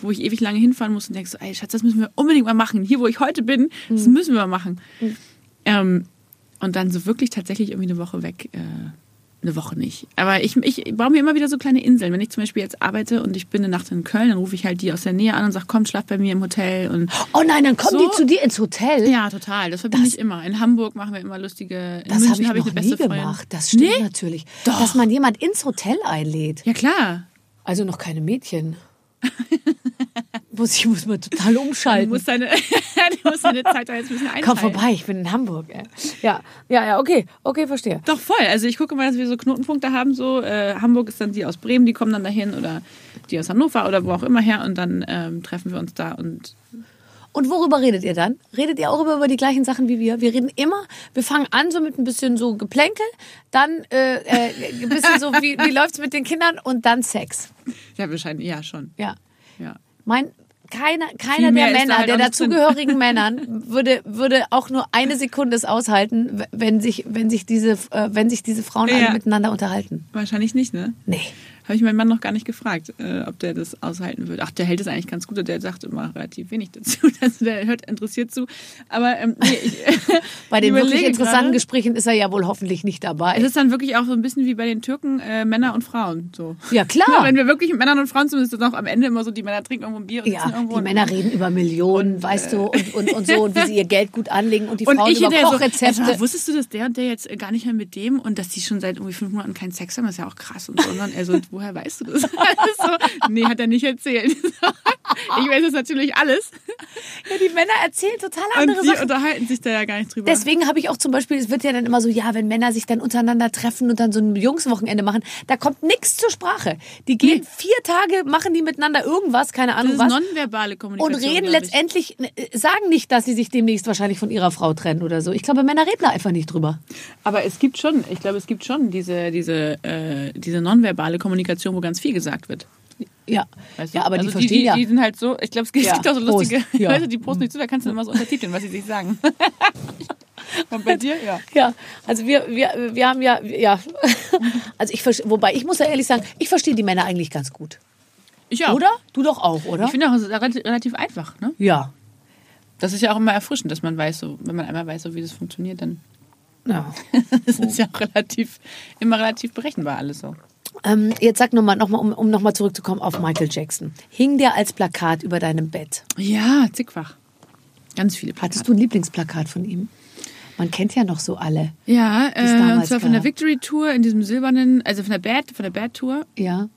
wo ich ewig lange hinfahren muss und denke so, ey Schatz, das müssen wir unbedingt mal machen. Hier, wo ich heute bin, das Mhm. müssen wir mal machen. Ähm, und dann so wirklich tatsächlich irgendwie eine Woche weg. Äh, eine Woche nicht. Aber ich, ich baue mir immer wieder so kleine Inseln. Wenn ich zum Beispiel jetzt arbeite und ich bin eine Nacht in Köln, dann rufe ich halt die aus der Nähe an und sage, komm, schlaf bei mir im Hotel. Und Oh nein, dann kommen So. die zu dir ins Hotel. ja, total. Das verbinde Das- ich immer. In Hamburg machen wir immer lustige. In Das habe ich habe noch eine nie beste Freundin. gemacht. Das stimmt Nee? natürlich. Doch. Dass man jemand ins Hotel einlädt. Ja, klar. Also noch keine Mädchen. muss ich muss mal total Du umschalten. musst deine, du musst deine Zeit da jetzt ein bisschen einteilen. Komm vorbei, ich bin in Hamburg. Ey. Ja, ja, ja, okay, okay, verstehe. Doch, voll. Also ich gucke mal, dass wir so Knotenpunkte haben. So äh, Hamburg ist dann die aus Bremen, die kommen dann dahin oder die aus Hannover oder wo auch immer her und dann ähm, treffen wir uns da und Und worüber redet ihr dann? Redet ihr auch über, über die gleichen Sachen wie wir? Wir reden immer, wir fangen an so mit ein bisschen so Geplänkel, dann äh, äh, ein bisschen so, wie, wie läuft's mit den Kindern und dann Sex. ja, wahrscheinlich, ja, schon. Ja. Ja. Mein, keiner, keiner mehr der Männer, halt der dazugehörigen Männern, würde, würde auch nur eine Sekunde es aushalten, wenn sich, wenn sich diese, äh, wenn sich diese Frauen alle Ja. miteinander unterhalten. Wahrscheinlich nicht, ne? Nee. Habe ich meinen Mann noch gar nicht gefragt, äh, ob der das aushalten würde. Ach, der hält es eigentlich ganz gut und der sagt immer relativ wenig dazu. Also der hört interessiert zu. Aber ähm, nee, ich, Bei den wirklich interessanten gerade. Gesprächen ist er ja wohl hoffentlich nicht dabei. Es ist dann wirklich auch so ein bisschen wie bei den Türken, äh, Männer und Frauen. So. Ja, klar. Ja, wenn wir wirklich mit Männern und Frauen zumindest noch am Ende immer so, die Männer trinken irgendwo ein Bier und Ja, irgendwo. die und- Männer reden über Millionen, weißt du, und, und, und so, und wie sie ihr Geld gut anlegen und die Und Frauen über hinterher so, Kochrezepte. also, wusstest du, dass der und der jetzt äh, gar nicht mehr mit dem und dass die schon seit irgendwie fünf Monaten keinen Sex haben? Das ist ja auch krass und so. Und also, woher weißt du das? Also, nee, hat er nicht erzählt. Ich weiß das natürlich alles. ja, die Männer erzählen total Und andere die Sachen. unterhalten sich da ja gar nicht drüber. Deswegen habe ich auch zum Beispiel, es wird ja dann immer so, ja, wenn Männer sich dann untereinander treffen und dann so ein Jungswochenende machen, da kommt nichts zur Sprache. Die gehen vier Tage, machen die miteinander irgendwas, keine das Ahnung ist was. nonverbale Und Kommunikation. reden glaub ich. letztendlich, äh, sagen nicht, dass sie sich demnächst wahrscheinlich von ihrer Frau trennen oder so. Ich glaube, Männer reden da einfach nicht drüber. Aber es gibt schon, ich glaube, es gibt schon diese, diese, äh, diese nonverbale Kommunikation, wo ganz viel gesagt wird. Ja, Weißt du? ja aber also die verstehen die, ja. die sind halt so, ich glaube, es gibt Ja, auch so lustige Prost. Ja. Leute, die posten nicht zu, da kannst du immer so untertiteln, was sie sich sagen. Und bei dir, ja. Ja, also wir, wir, wir haben ja, ja, also ich verstehe, wobei ich muss ja ehrlich sagen, ich verstehe die Männer eigentlich ganz gut. Ich auch. Oder? Du doch auch, oder? Ich finde auch, es ist relativ relativ einfach. Ne? ja. Das ist ja auch immer erfrischend, dass man weiß, so, wenn man einmal weiß, so, wie das funktioniert, dann ja. das ist ja auch relativ, immer relativ berechenbar alles so. Ähm, jetzt sag nochmal, noch mal, um, um nochmal zurückzukommen auf Michael Jackson. Hing der als Plakat über deinem Bett? Ja, zigfach. Ganz viele Plakate. Hattest du ein Lieblingsplakat von ihm? Man kennt ja noch so alle. Ja, äh, und zwar von der. Victory Tour in diesem silbernen, also von der Bad, von der Bad Tour. Ja.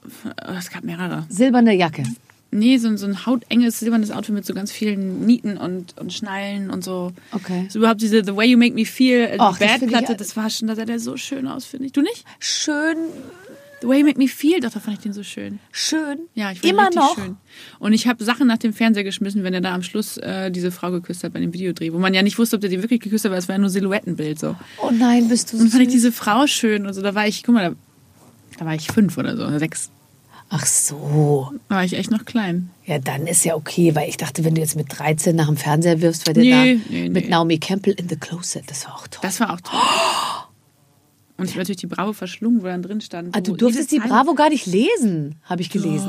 Oh, es gab mehrere. Silberne Jacke. Nee, so, ein- so ein hautenges silbernes Outfit mit so ganz vielen Nieten und, und Schnallen und so. Okay. So überhaupt diese The Way You Make Me Feel, äh, die Bad-Platte, das war schon, da sah der so schön aus, finde ich. Du nicht? Schön, The Way You Make Me Feel, doch, da fand ich den so schön. schön. Ja, ich fand Immer richtig noch. schön. Und ich habe Sachen nach dem Fernseher geschmissen, wenn er da am Schluss äh, diese Frau geküsst hat bei dem Videodreh, wo man ja nicht wusste, ob der die wirklich geküsst hat, weil es war ja nur Silhouettenbild so. Oh nein, bist du Und dann fand ich diese Frau schön und so, da war ich, guck mal, da, da war ich fünf oder so, oder sechs. Ach so. Da war ich echt noch klein. Ja, dann ist ja okay, weil ich dachte, wenn du jetzt mit 13 nach dem Fernseher wirfst, weil der Nee, da nee, mit nee. Naomi Campbell in the Closet, das war auch toll. Das war auch toll. Und ich habe natürlich die Bravo verschlungen, wo dann drin stand. Ah, du durftest die Bravo gar nicht lesen, habe ich gelesen.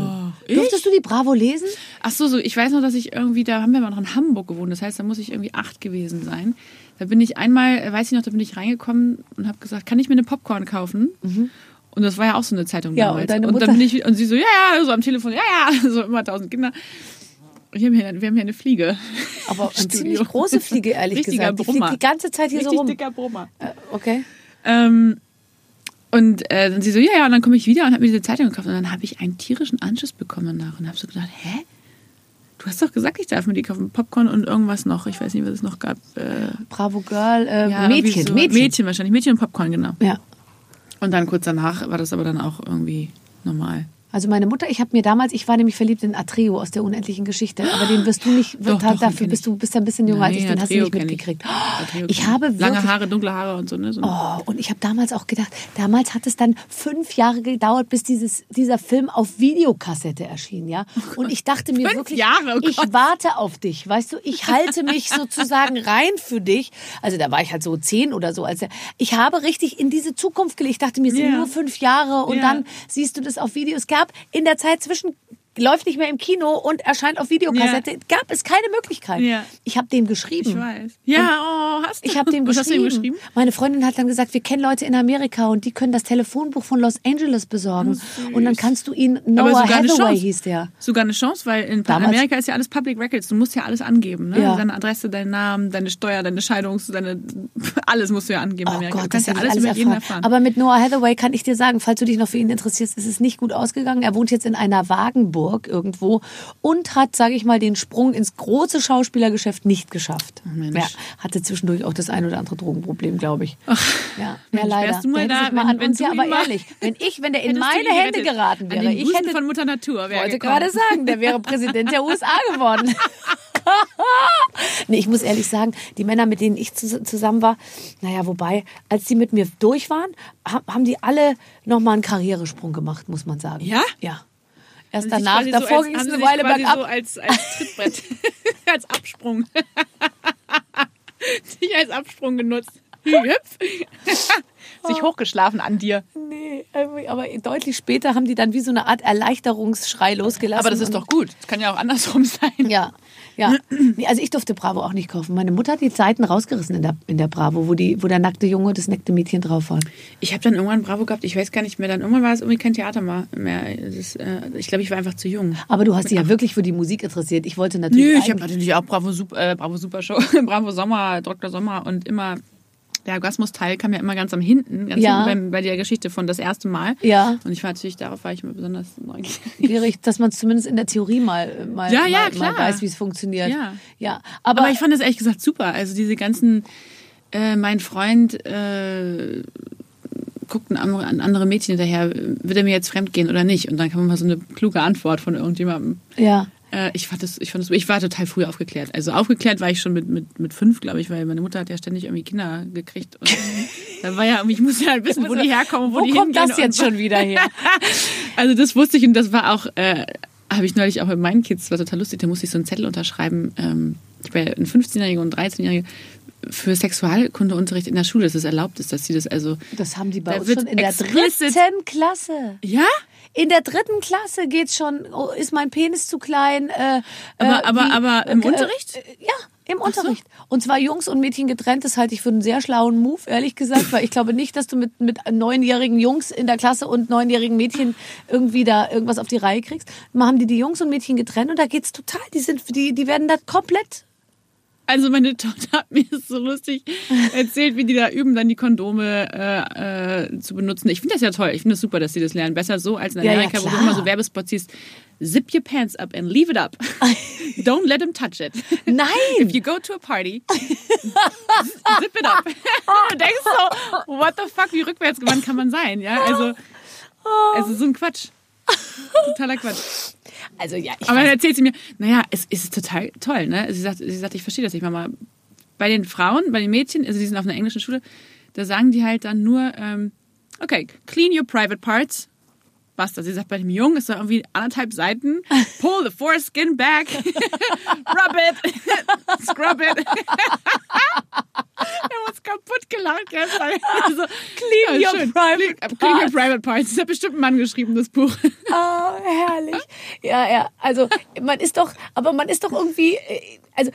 Doch. Durftest Ich? du die Bravo lesen? Ach so, so, ich weiß noch, dass ich irgendwie, da haben wir mal noch in Hamburg gewohnt, das heißt, da muss ich irgendwie acht gewesen sein. Da bin ich einmal, äh, weiß ich noch, da bin ich reingekommen und habe gesagt, kann ich mir eine Popcorn kaufen? Und das war ja auch so eine Zeitung Mhm. Ja, damals. und deine dann bin ich, und sie so, ja, ja, so am Telefon, ja, ja, so immer tausend Kinder. Und wir haben hier, wir haben hier eine Fliege. Aber eine ziemlich große Fliege, ehrlich Richtiger gesagt. Die fliegt Brummer. die ganze Zeit hier Richtig so rum. dicker Brummer. Äh, Okay. Ähm, Und äh, dann sie so, ja, ja, und dann komme ich wieder und habe mir diese Zeitung gekauft. Und dann habe ich einen tierischen Anschluss bekommen danach und habe so gedacht, hä? Du hast doch gesagt, ich darf mir die kaufen. Popcorn und irgendwas noch. Ich weiß nicht, was es noch gab. Äh, Bravo Girl, äh, ja, Mädchen, so- Mädchen. Mädchen wahrscheinlich. Mädchen und Popcorn, genau. Ja. Und dann kurz danach war das aber dann auch irgendwie normal. Also meine Mutter, ich habe mir damals, ich war nämlich verliebt in Atreo aus der unendlichen Geschichte, aber den wirst du nicht, Doch, da- doch, dafür bist ich. du bist ein bisschen jünger als ich, den hast du Atreo nicht ich. mitgekriegt. Atreo Ich kenn habe Lange wirklich, Haare, dunkle Haare und so, ne? So Oh, und ich habe damals auch gedacht, damals hat es dann fünf Jahre gedauert, bis dieses, dieser Film auf Videokassette erschien, ja. Und ich dachte mir Oh Fünf wirklich, Jahre, oh ich warte auf dich, weißt du, ich halte mich sozusagen rein für dich. Also da war ich halt so zehn oder so. Als ich habe richtig in diese Zukunft gelebt. Ich dachte mir, es sind Ja. nur fünf Jahre und Ja. dann siehst du das auf Video. Es gab in der Zeit zwischen läuft nicht mehr im Kino und erscheint auf Videokassette, gab es keine Möglichkeit. Ja. Ich habe dem geschrieben. Ich weiß. Ja, oh, hast du. Ich habe dem Was geschrieben. hast du ihm geschrieben? Meine Freundin hat dann gesagt, wir kennen Leute in Amerika und die können das Telefonbuch von Los Angeles besorgen. und dann kannst du ihn, Aber Noah Hathaway hieß der. Sogar eine Chance, weil in Damals- Amerika ist ja alles Public Records. Du musst ja alles angeben. Ne? Ja. Deine Adresse, deinen Namen, deine Steuer, deine Scheidungs-, deine, alles musst du ja angeben Oh Amerika. Gott, du kannst ja alles alles über jeden erfahren. erfahren. Aber mit Noah Hathaway kann ich dir sagen, falls du dich noch für ihn interessierst, ist es nicht gut ausgegangen. Er wohnt jetzt in einer Wagenburg irgendwo und hat, sage ich mal, den Sprung ins große Schauspielergeschäft nicht geschafft. Mensch. ja, hatte zwischendurch auch das ein oder andere Drogenproblem, glaube ich. ja, Mensch, ja, leider. wärst du mal da, mal wenn- wenn du ja, aber ehrlich, wenn ich, wenn der in meine Hände geraten wäre, ich hätte von Mutter Natur. wäre wollte gerade sagen, der wäre Präsident der USA geworden. nee, ich muss ehrlich sagen, die Männer, mit denen ich zus- zusammen war, naja, wobei, als die mit mir durch waren, ha- haben die alle nochmal einen Karrieresprung gemacht, muss man sagen. Ja? Ja. Erst danach, so davor als- ging es eine Weile bergab. so als, als Trittbrett, als Absprung. Dich als Absprung genutzt. Sich hochgeschlafen an dir. Nee, aber deutlich später haben die dann wie so eine Art Erleichterungsschrei losgelassen. Aber das ist doch gut. Das kann ja auch andersrum sein. Ja, ja. Also ich durfte Bravo auch nicht kaufen. Meine Mutter hat die Seiten rausgerissen in der, in der Bravo, wo, die, wo der nackte Junge und das nackte Mädchen drauf waren. Ich habe dann irgendwann Bravo gehabt, ich weiß gar nicht mehr, dann irgendwann war es irgendwie kein Theater mehr. Ist, äh, ich glaube, ich war einfach zu jung. Aber du hast dich ja wirklich für die Musik interessiert. Ich wollte natürlich. Nö, ich habe natürlich auch Bravo, Super, äh, Bravo Super Show, Bravo Sommer, Dr. Sommer und immer der Orgasmus-Teil kam ja immer ganz am hinten, ganz Ja. hinten bei, bei der Geschichte von das erste Mal. Ja. Und ich war natürlich, darauf war ich immer besonders neugierig. schwierig, dass man es zumindest in der Theorie mal, mal, Ja, ja, mal, klar. mal weiß, wie es funktioniert. Ja. ja. Aber, Aber ich fand das ehrlich gesagt super. Also diese ganzen, äh, mein Freund äh, guckt ein andere, ein andere Mädchen hinterher, wird er mir jetzt fremd gehen oder nicht? Und dann kam immer so eine kluge Antwort von irgendjemandem. ja. Äh, ich fand das, ich fand das, ich war total früh aufgeklärt. Also aufgeklärt war ich schon mit, mit, mit fünf, glaube ich, weil meine Mutter hat ja ständig irgendwie Kinder gekriegt. Und da war ja, ich musste halt wissen, wo die herkommen, wo, Wo die kommt das jetzt schon wieder her? Also das wusste ich und das war auch, äh, habe ich neulich auch mit meinen Kids, das war total lustig, da musste ich so einen Zettel unterschreiben. Ähm, ich war ein 15-Jähriger und ein 13-Jähriger für Sexualkundeunterricht in der Schule, dass es erlaubt ist, dass sie das also. Das haben die bei Da uns schon in der dritten Klasse. Ja? In der dritten Klasse geht's schon, oh, ist mein Penis zu klein? Äh, Aber- äh, aber- aber im äh, Unterricht? Äh, ja, im Unterricht. Und zwar Jungs und Mädchen getrennt, das halte ich für einen sehr schlauen Move, ehrlich gesagt, weil ich glaube nicht, dass du mit, mit neunjährigen Jungs in der Klasse und neunjährigen Mädchen irgendwie da irgendwas auf die Reihe kriegst. Mal haben die die Jungs und Mädchen getrennt und da geht's total, die sind, die, die werden da komplett Also meine Tochter hat mir so lustig erzählt, wie die da üben, dann die Kondome äh, äh, zu benutzen. Ich finde das ja toll. Ich finde es das super, dass sie das lernen. Besser so als in Ja, ja, Amerika, wo du immer so Werbespots siehst. Zip your pants up and leave it up. Don't let him touch it. Nein! If you go to a party, zip it up. du denkst so, what the fuck, wie rückwärtsgewandt kann man sein? Ja, also, also so ein Quatsch. Totaler Quatsch. Also ja, ich Aber dann erzählt sie mir, naja, es ist total toll, ne? Sie sagt, sie sagt ich verstehe das nicht, Mama. Bei den Frauen, bei den Mädchen, also die sind auf einer englischen Schule, da sagen die halt dann nur, ähm, okay, clean your private parts. Basta. Sie sagt, bei dem Jungen ist da irgendwie anderthalb Seiten. Pull the foreskin back. Rub it. Scrub it. Wir haben uns kaputt gelacht gestern. Also, Clean your schön. private clean, clean your parts. private parts. Das hat bestimmt ein Mann geschrieben, das Buch. Ah, herrlich. Ja, ja. Also man ist doch, aber man ist doch irgendwie, äh, also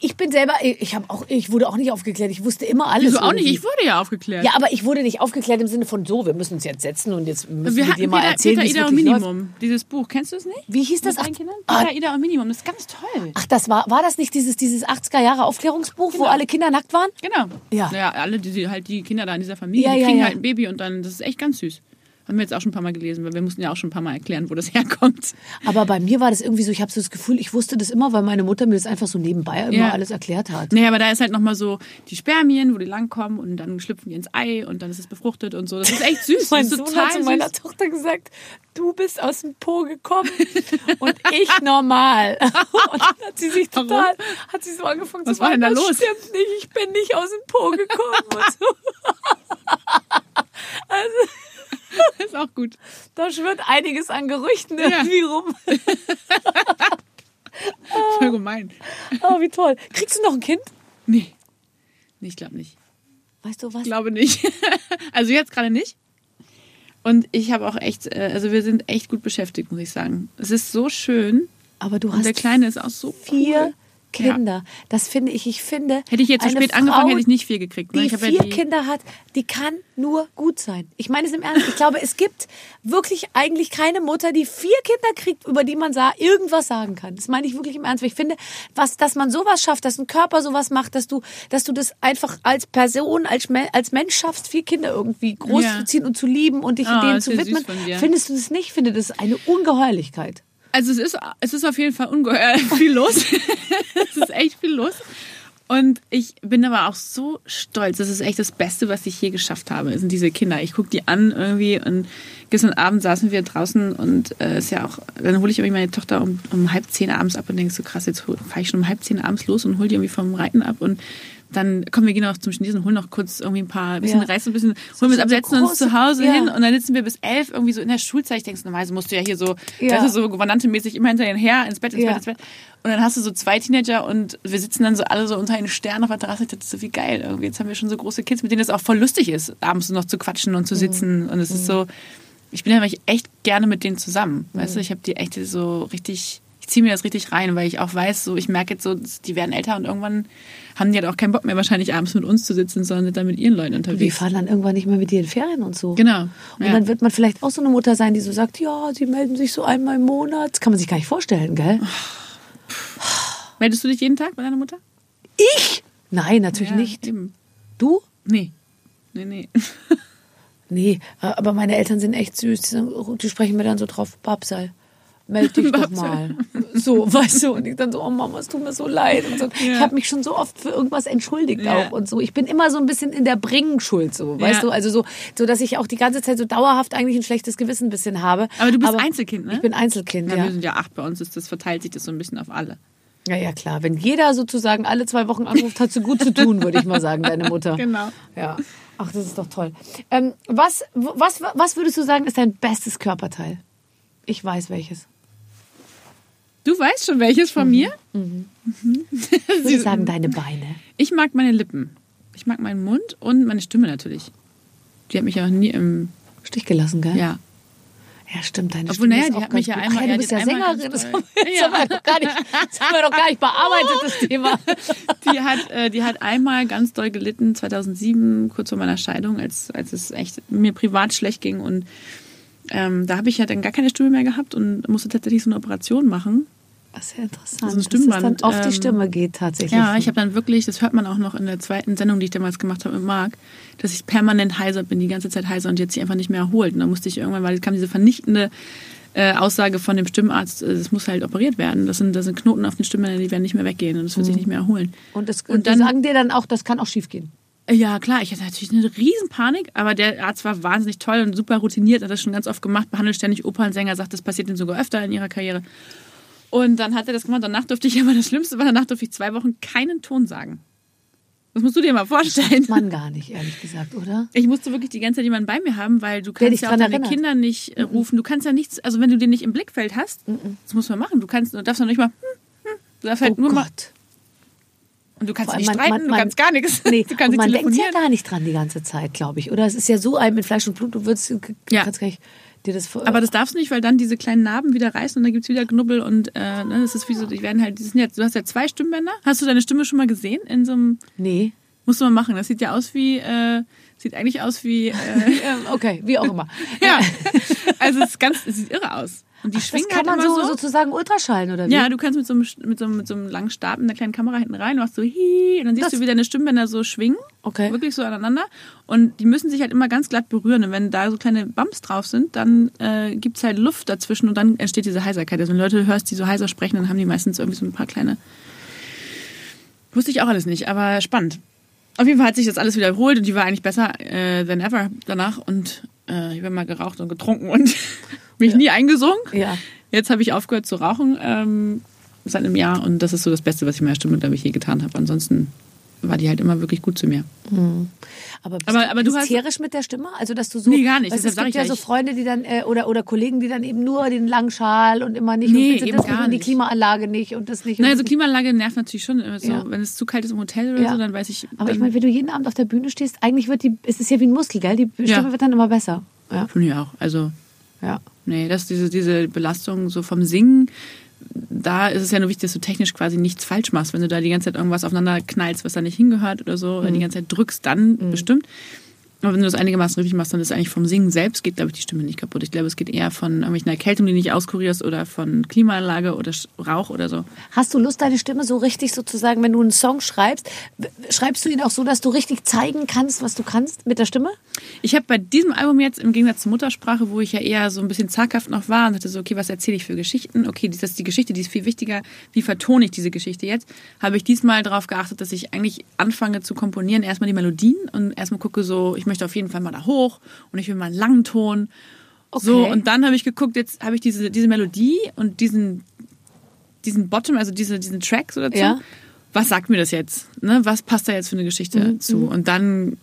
ich bin selber, ich habe auch, ich wurde auch nicht aufgeklärt. Ich wusste immer alles. Wieso auch nicht? irgendwie. Ich wurde ja aufgeklärt. Ja, aber ich wurde nicht aufgeklärt im Sinne von so, wir müssen uns jetzt setzen und jetzt müssen wir, wir dir mal Peter, erzählen, Peter Ida und wirklich läuft. Minimum, dieses Buch. Kennst du es nicht? Wie hieß das? Ach, Peter Ida und Minimum, das ist ganz toll. ach, das war, war das nicht dieses, dieses 80er Jahre Aufklärungsbuch, wo Genau. alle Kinder nackt waren? Genau. Ja. Ja, alle, die, halt die Kinder da in dieser Familie, Ja, die ja, kriegen ja. halt ein Baby und dann, das ist echt ganz süß. Haben wir jetzt auch schon ein paar Mal gelesen, weil wir mussten ja auch schon ein paar Mal erklären, wo das herkommt. Aber bei mir war das irgendwie so, ich habe so das Gefühl, ich wusste das immer, weil meine Mutter mir das einfach so nebenbei immer Ja. alles erklärt hat. Nee, aber da ist halt nochmal so die Spermien, wo die langkommen und dann schlüpfen die ins Ei und dann ist es befruchtet und so. Das ist echt süß. Mein Sohn total hat zu meiner süß. Tochter gesagt, du bist aus dem Po gekommen und ich normal. Und dann hat sie sich Warum? total, hat sie so angefangen Was zu war denn da los? stimmt nicht, ich bin nicht aus dem Po gekommen. Und so. Also ist auch gut. da schwirrt einiges an Gerüchten irgendwie rum. Voll gemein. Oh, wie toll. Kriegst du noch ein Kind? Nee. Nee, ich glaube nicht. Weißt du was? Ich glaube nicht. Also jetzt gerade nicht. Und ich habe auch echt, äh, also wir sind echt gut beschäftigt, muss ich sagen. Es ist so schön. Aber du Und hast der Kleine ist auch so vier cool. Kinder. Das finde ich, ich finde. Hätte ich jetzt zu spät Frau, angefangen, hätte ich nicht viel gekriegt. Ne? Die Ich vier ja die, Kinder hat, die kann nur gut sein. Ich meine es im Ernst. Ich glaube, es gibt wirklich eigentlich keine Mutter, die vier Kinder kriegt, über die man sah, irgendwas sagen kann. Das meine ich wirklich im Ernst. Weil ich finde, was, dass man sowas schafft, dass ein Körper sowas macht, dass du, dass du das einfach als Person, als, als Mensch schaffst, vier Kinder irgendwie großzuziehen und zu lieben und dich Ah, denen ist zu ja widmen. Findest du das nicht? Ich finde das eine Ungeheuerlichkeit. Also es ist, es ist auf jeden Fall ungeheuer viel los. es ist echt viel los. Und ich bin aber auch so stolz. Das ist echt das Beste, was ich je geschafft habe. Sind diese Kinder. Ich gucke die an irgendwie und gestern Abend saßen wir draußen und äh, ist ja auch, dann hole ich irgendwie meine Tochter um, um halb zehn abends ab und denke so krass, jetzt fahre ich schon um halb zehn abends los und hole die irgendwie vom Reiten ab und dann kommen wir gehen noch zum Chinesen und holen noch kurz irgendwie ein paar, ein bisschen Ja. Reis, ein bisschen, holen wir ab, setzen uns zu Hause ja. hin und dann sitzen wir bis elf irgendwie so in der Schulzeit. Ich denke, normalerweise musst du ja hier so, Ja. das ist so gouvernantemäßig immer hinter ihnen her, ins Bett, ins Ja. Bett, ins Bett. Und dann hast du so zwei Teenager und wir sitzen dann so alle so unter den Sternen auf der Terrasse. Ich dachte, so wie geil irgendwie. Jetzt haben wir schon so große Kids, mit denen es auch voll lustig ist, abends noch zu quatschen und zu sitzen. Und es ist so, ich bin ja echt gerne mit denen zusammen. Weißt du, ich habe die echt so richtig, ich ziehe mir das richtig rein, weil ich auch weiß, so ich merke jetzt so, die werden älter und irgendwann haben die halt auch keinen Bock mehr, wahrscheinlich abends mit uns zu sitzen, sondern sind dann mit ihren Leuten Die unterwegs. fahren dann irgendwann nicht mehr mit dir in Ferien und so. Genau. Und ja. dann wird man vielleicht auch so eine Mutter sein, die so sagt, ja, sie melden sich so einmal im Monat. Das kann man sich gar nicht vorstellen, gell? Meldest du dich jeden Tag bei deiner Mutter? Ich? Nein, natürlich Ja, nicht. Eben. Du? Nee. Nee, nee. Nee, aber meine Eltern sind echt süß. Die, die sprechen mir dann so drauf, Babsal, meld dich doch mal. So, weißt du, und ich dann so, oh Mama, es tut mir so leid. Und so. Ich habe mich schon so oft für irgendwas entschuldigt Ja. auch und so. Ich bin immer so ein bisschen in der Bringenschuld, so, weißt Ja. du? Also so, so, dass ich auch die ganze Zeit so dauerhaft eigentlich ein schlechtes Gewissen ein bisschen habe. Aber du bist Einzelkind, ne? Ich bin Einzelkind, Ja, ja. wir sind ja acht bei uns, ist das verteilt sich das so ein bisschen auf alle. Ja, ja, klar. Wenn jeder sozusagen alle zwei Wochen anruft, hat sie gut zu tun, würde ich mal sagen, deine Mutter. Genau. Ja. Ach, das ist doch toll. Ähm, was, was, was würdest du sagen, ist dein bestes Körperteil? Ich weiß welches. Du weißt schon welches von mir? Ich würde sagen, deine Beine. Ich mag meine Lippen. Ich mag meinen Mund und meine Stimme natürlich. Die hat mich ja auch nie im. Stich gelassen, gell? Ja. Ja, stimmt. Deine Obwohl, Stimme naja, die hat mich ja einmal- Ach ja, ja, du bist ja Sängerin. Das haben wir, das haben wir doch gar nicht, das haben wir doch gar nicht bearbeitet, das Thema. Die hat, äh, die hat einmal ganz doll gelitten, 2007, kurz vor meiner Scheidung, als, als es echt mir privat schlecht ging. Und ähm, da habe ich ja dann gar keine Stimme mehr gehabt und musste tatsächlich so eine Operation machen. Das ist ja interessant, So ein dass es Stimmband, dann auf die ähm, Stimme geht tatsächlich. Ja, ich habe dann wirklich, das hört man auch noch in der zweiten Sendung, die ich damals gemacht habe mit Marc, dass ich permanent heiser bin, die ganze Zeit heiser und jetzt sich einfach nicht mehr erholt. Und dann musste ich irgendwann, weil es kam diese vernichtende äh, Aussage von dem Stimmarzt, äh, es muss halt operiert werden. Das sind, das sind Knoten auf den Stimmen, die werden nicht mehr weggehen und das wird sich nicht mehr erholen. und das, und und dann- sagen dir dann auch, das kann auch schief gehen. Ja, klar, ich hatte natürlich eine riesen Panik, aber der Arzt war wahnsinnig toll und super routiniert, hat das schon ganz oft gemacht, behandelt ständig Opernsänger, sagt, das passiert ihnen sogar öfter in ihrer Karriere. Und dann hat er das gemacht, danach durfte ich, aber das Schlimmste war, danach durfte ich zwei Wochen keinen Ton sagen. Das musst du dir mal vorstellen. Man gar nicht, ehrlich gesagt, oder? Ich musste wirklich die ganze Zeit jemanden bei mir haben, weil du kannst ja auch deine erinnert. Kinder nicht äh, rufen. Du kannst ja nichts, also wenn du den nicht im Blickfeld hast, das muss man machen. Du kannst, du darfst noch nicht mal, hm, hm, du darfst halt oh nur mal, Gott. Und du kannst Vor nicht allem streiten, du kannst gar nichts. Nee, Du kannst und man denkt ja gar nicht dran die ganze Zeit, glaube ich. Oder es ist ja so ein mit Fleisch und Blut, du würdest, Ja. kannst gar nicht dir das vor. Aber das darfst du nicht, weil dann diese kleinen Narben wieder reißen und dann gibt's wieder Knubbel und äh, ne, das ist wie so, die werden halt, die sind jetzt, du hast ja zwei Stimmbänder. Hast du deine Stimme schon mal gesehen in so einem, nee. musst du mal machen. Das sieht ja aus wie, äh, sieht eigentlich aus wie, äh, okay, wie auch immer. ja. Also es ist ganz, es sieht irre aus. Und die Das schwingen kann halt man so, so. sozusagen ultraschallen, oder wie? Ja, du kannst mit so, einem, mit, so einem, mit so einem langen Stab in der kleinen Kamera hinten rein, machst so hi, und dann siehst Das- du, wie deine Stimmbänder so schwingen. Okay. Wirklich so aneinander. Und die müssen sich halt immer ganz glatt berühren. Und wenn da so kleine Bumps drauf sind, dann äh, gibt's halt Luft dazwischen und dann entsteht diese Heiserkeit. Also wenn Leute hörst, die so heiser sprechen, dann haben die meistens irgendwie so ein paar kleine. Wusste ich auch alles nicht, aber spannend. Auf jeden Fall hat sich das alles wiederholt und die war eigentlich besser äh, than ever danach. Und äh, ich habe mal geraucht und getrunken und mich nie eingesungen. Ja. Jetzt habe ich aufgehört zu rauchen ähm, seit einem Jahr und das ist so das Beste, was ich meiner Stimme, glaube ich, je getan habe. Ansonsten war die halt immer wirklich gut zu mir. Aber bist Aber- du aber du hast- hysterisch mit der Stimme? Also, dass du so. Nee, gar nicht. Weißt, es gibt ich ja so Freunde, die dann, äh, oder, oder Kollegen, die dann eben nur den langen Schal und immer nicht Nee, und bitte eben das nicht gar und die nicht. Klimaanlage nicht und das nicht. und Naja, das so nicht. Klimaanlage nervt natürlich schon. immer So, Ja. Wenn es zu kalt ist im Hotel oder Ja. so, dann weiß ich. Aber ich meine, wenn du jeden Abend auf der Bühne stehst, eigentlich wird die, es ist ja wie ein Muskel, gell? Die Stimme Ja. wird dann immer besser. Ja. Finde ich auch. Also, ja. nee, das, diese, diese Belastung so vom Singen, da ist es ja nur wichtig, dass du technisch quasi nichts falsch machst. Wenn du da die ganze Zeit irgendwas aufeinander knallst, was da nicht hingehört oder so, oder die ganze Zeit drückst, dann bestimmt. Aber wenn du das einigermaßen richtig machst, dann ist eigentlich vom Singen selbst geht, glaube ich, die Stimme nicht kaputt. Ich glaube, es geht eher von irgendwelchen Erkältungen, die nicht auskurierst oder von Klimaanlage oder Rauch oder so. Hast du Lust, deine Stimme so richtig sozusagen, wenn du einen Song schreibst, schreibst du ihn auch so, dass du richtig zeigen kannst, was du kannst mit der Stimme? Ich habe bei diesem Album jetzt im Gegensatz zur Muttersprache, wo ich ja eher so ein bisschen zaghaft noch war und dachte so, okay, was erzähle ich für Geschichten? Okay, das ist die Geschichte, die ist viel wichtiger. Wie vertone ich diese Geschichte jetzt? Habe ich diesmal darauf geachtet, dass ich eigentlich anfange zu komponieren, erstmal die Melodien und erstmal gucke so, ich möchte auf jeden Fall mal da hoch und ich will mal einen langen Ton. So, Okay. und dann habe ich geguckt, jetzt habe ich diese, diese Melodie und diesen, diesen Bottom, also diese, diesen Track so dazu. Ja. Was sagt mir das jetzt? Ne? Was passt da jetzt für eine Geschichte Mhm, zu? Und dann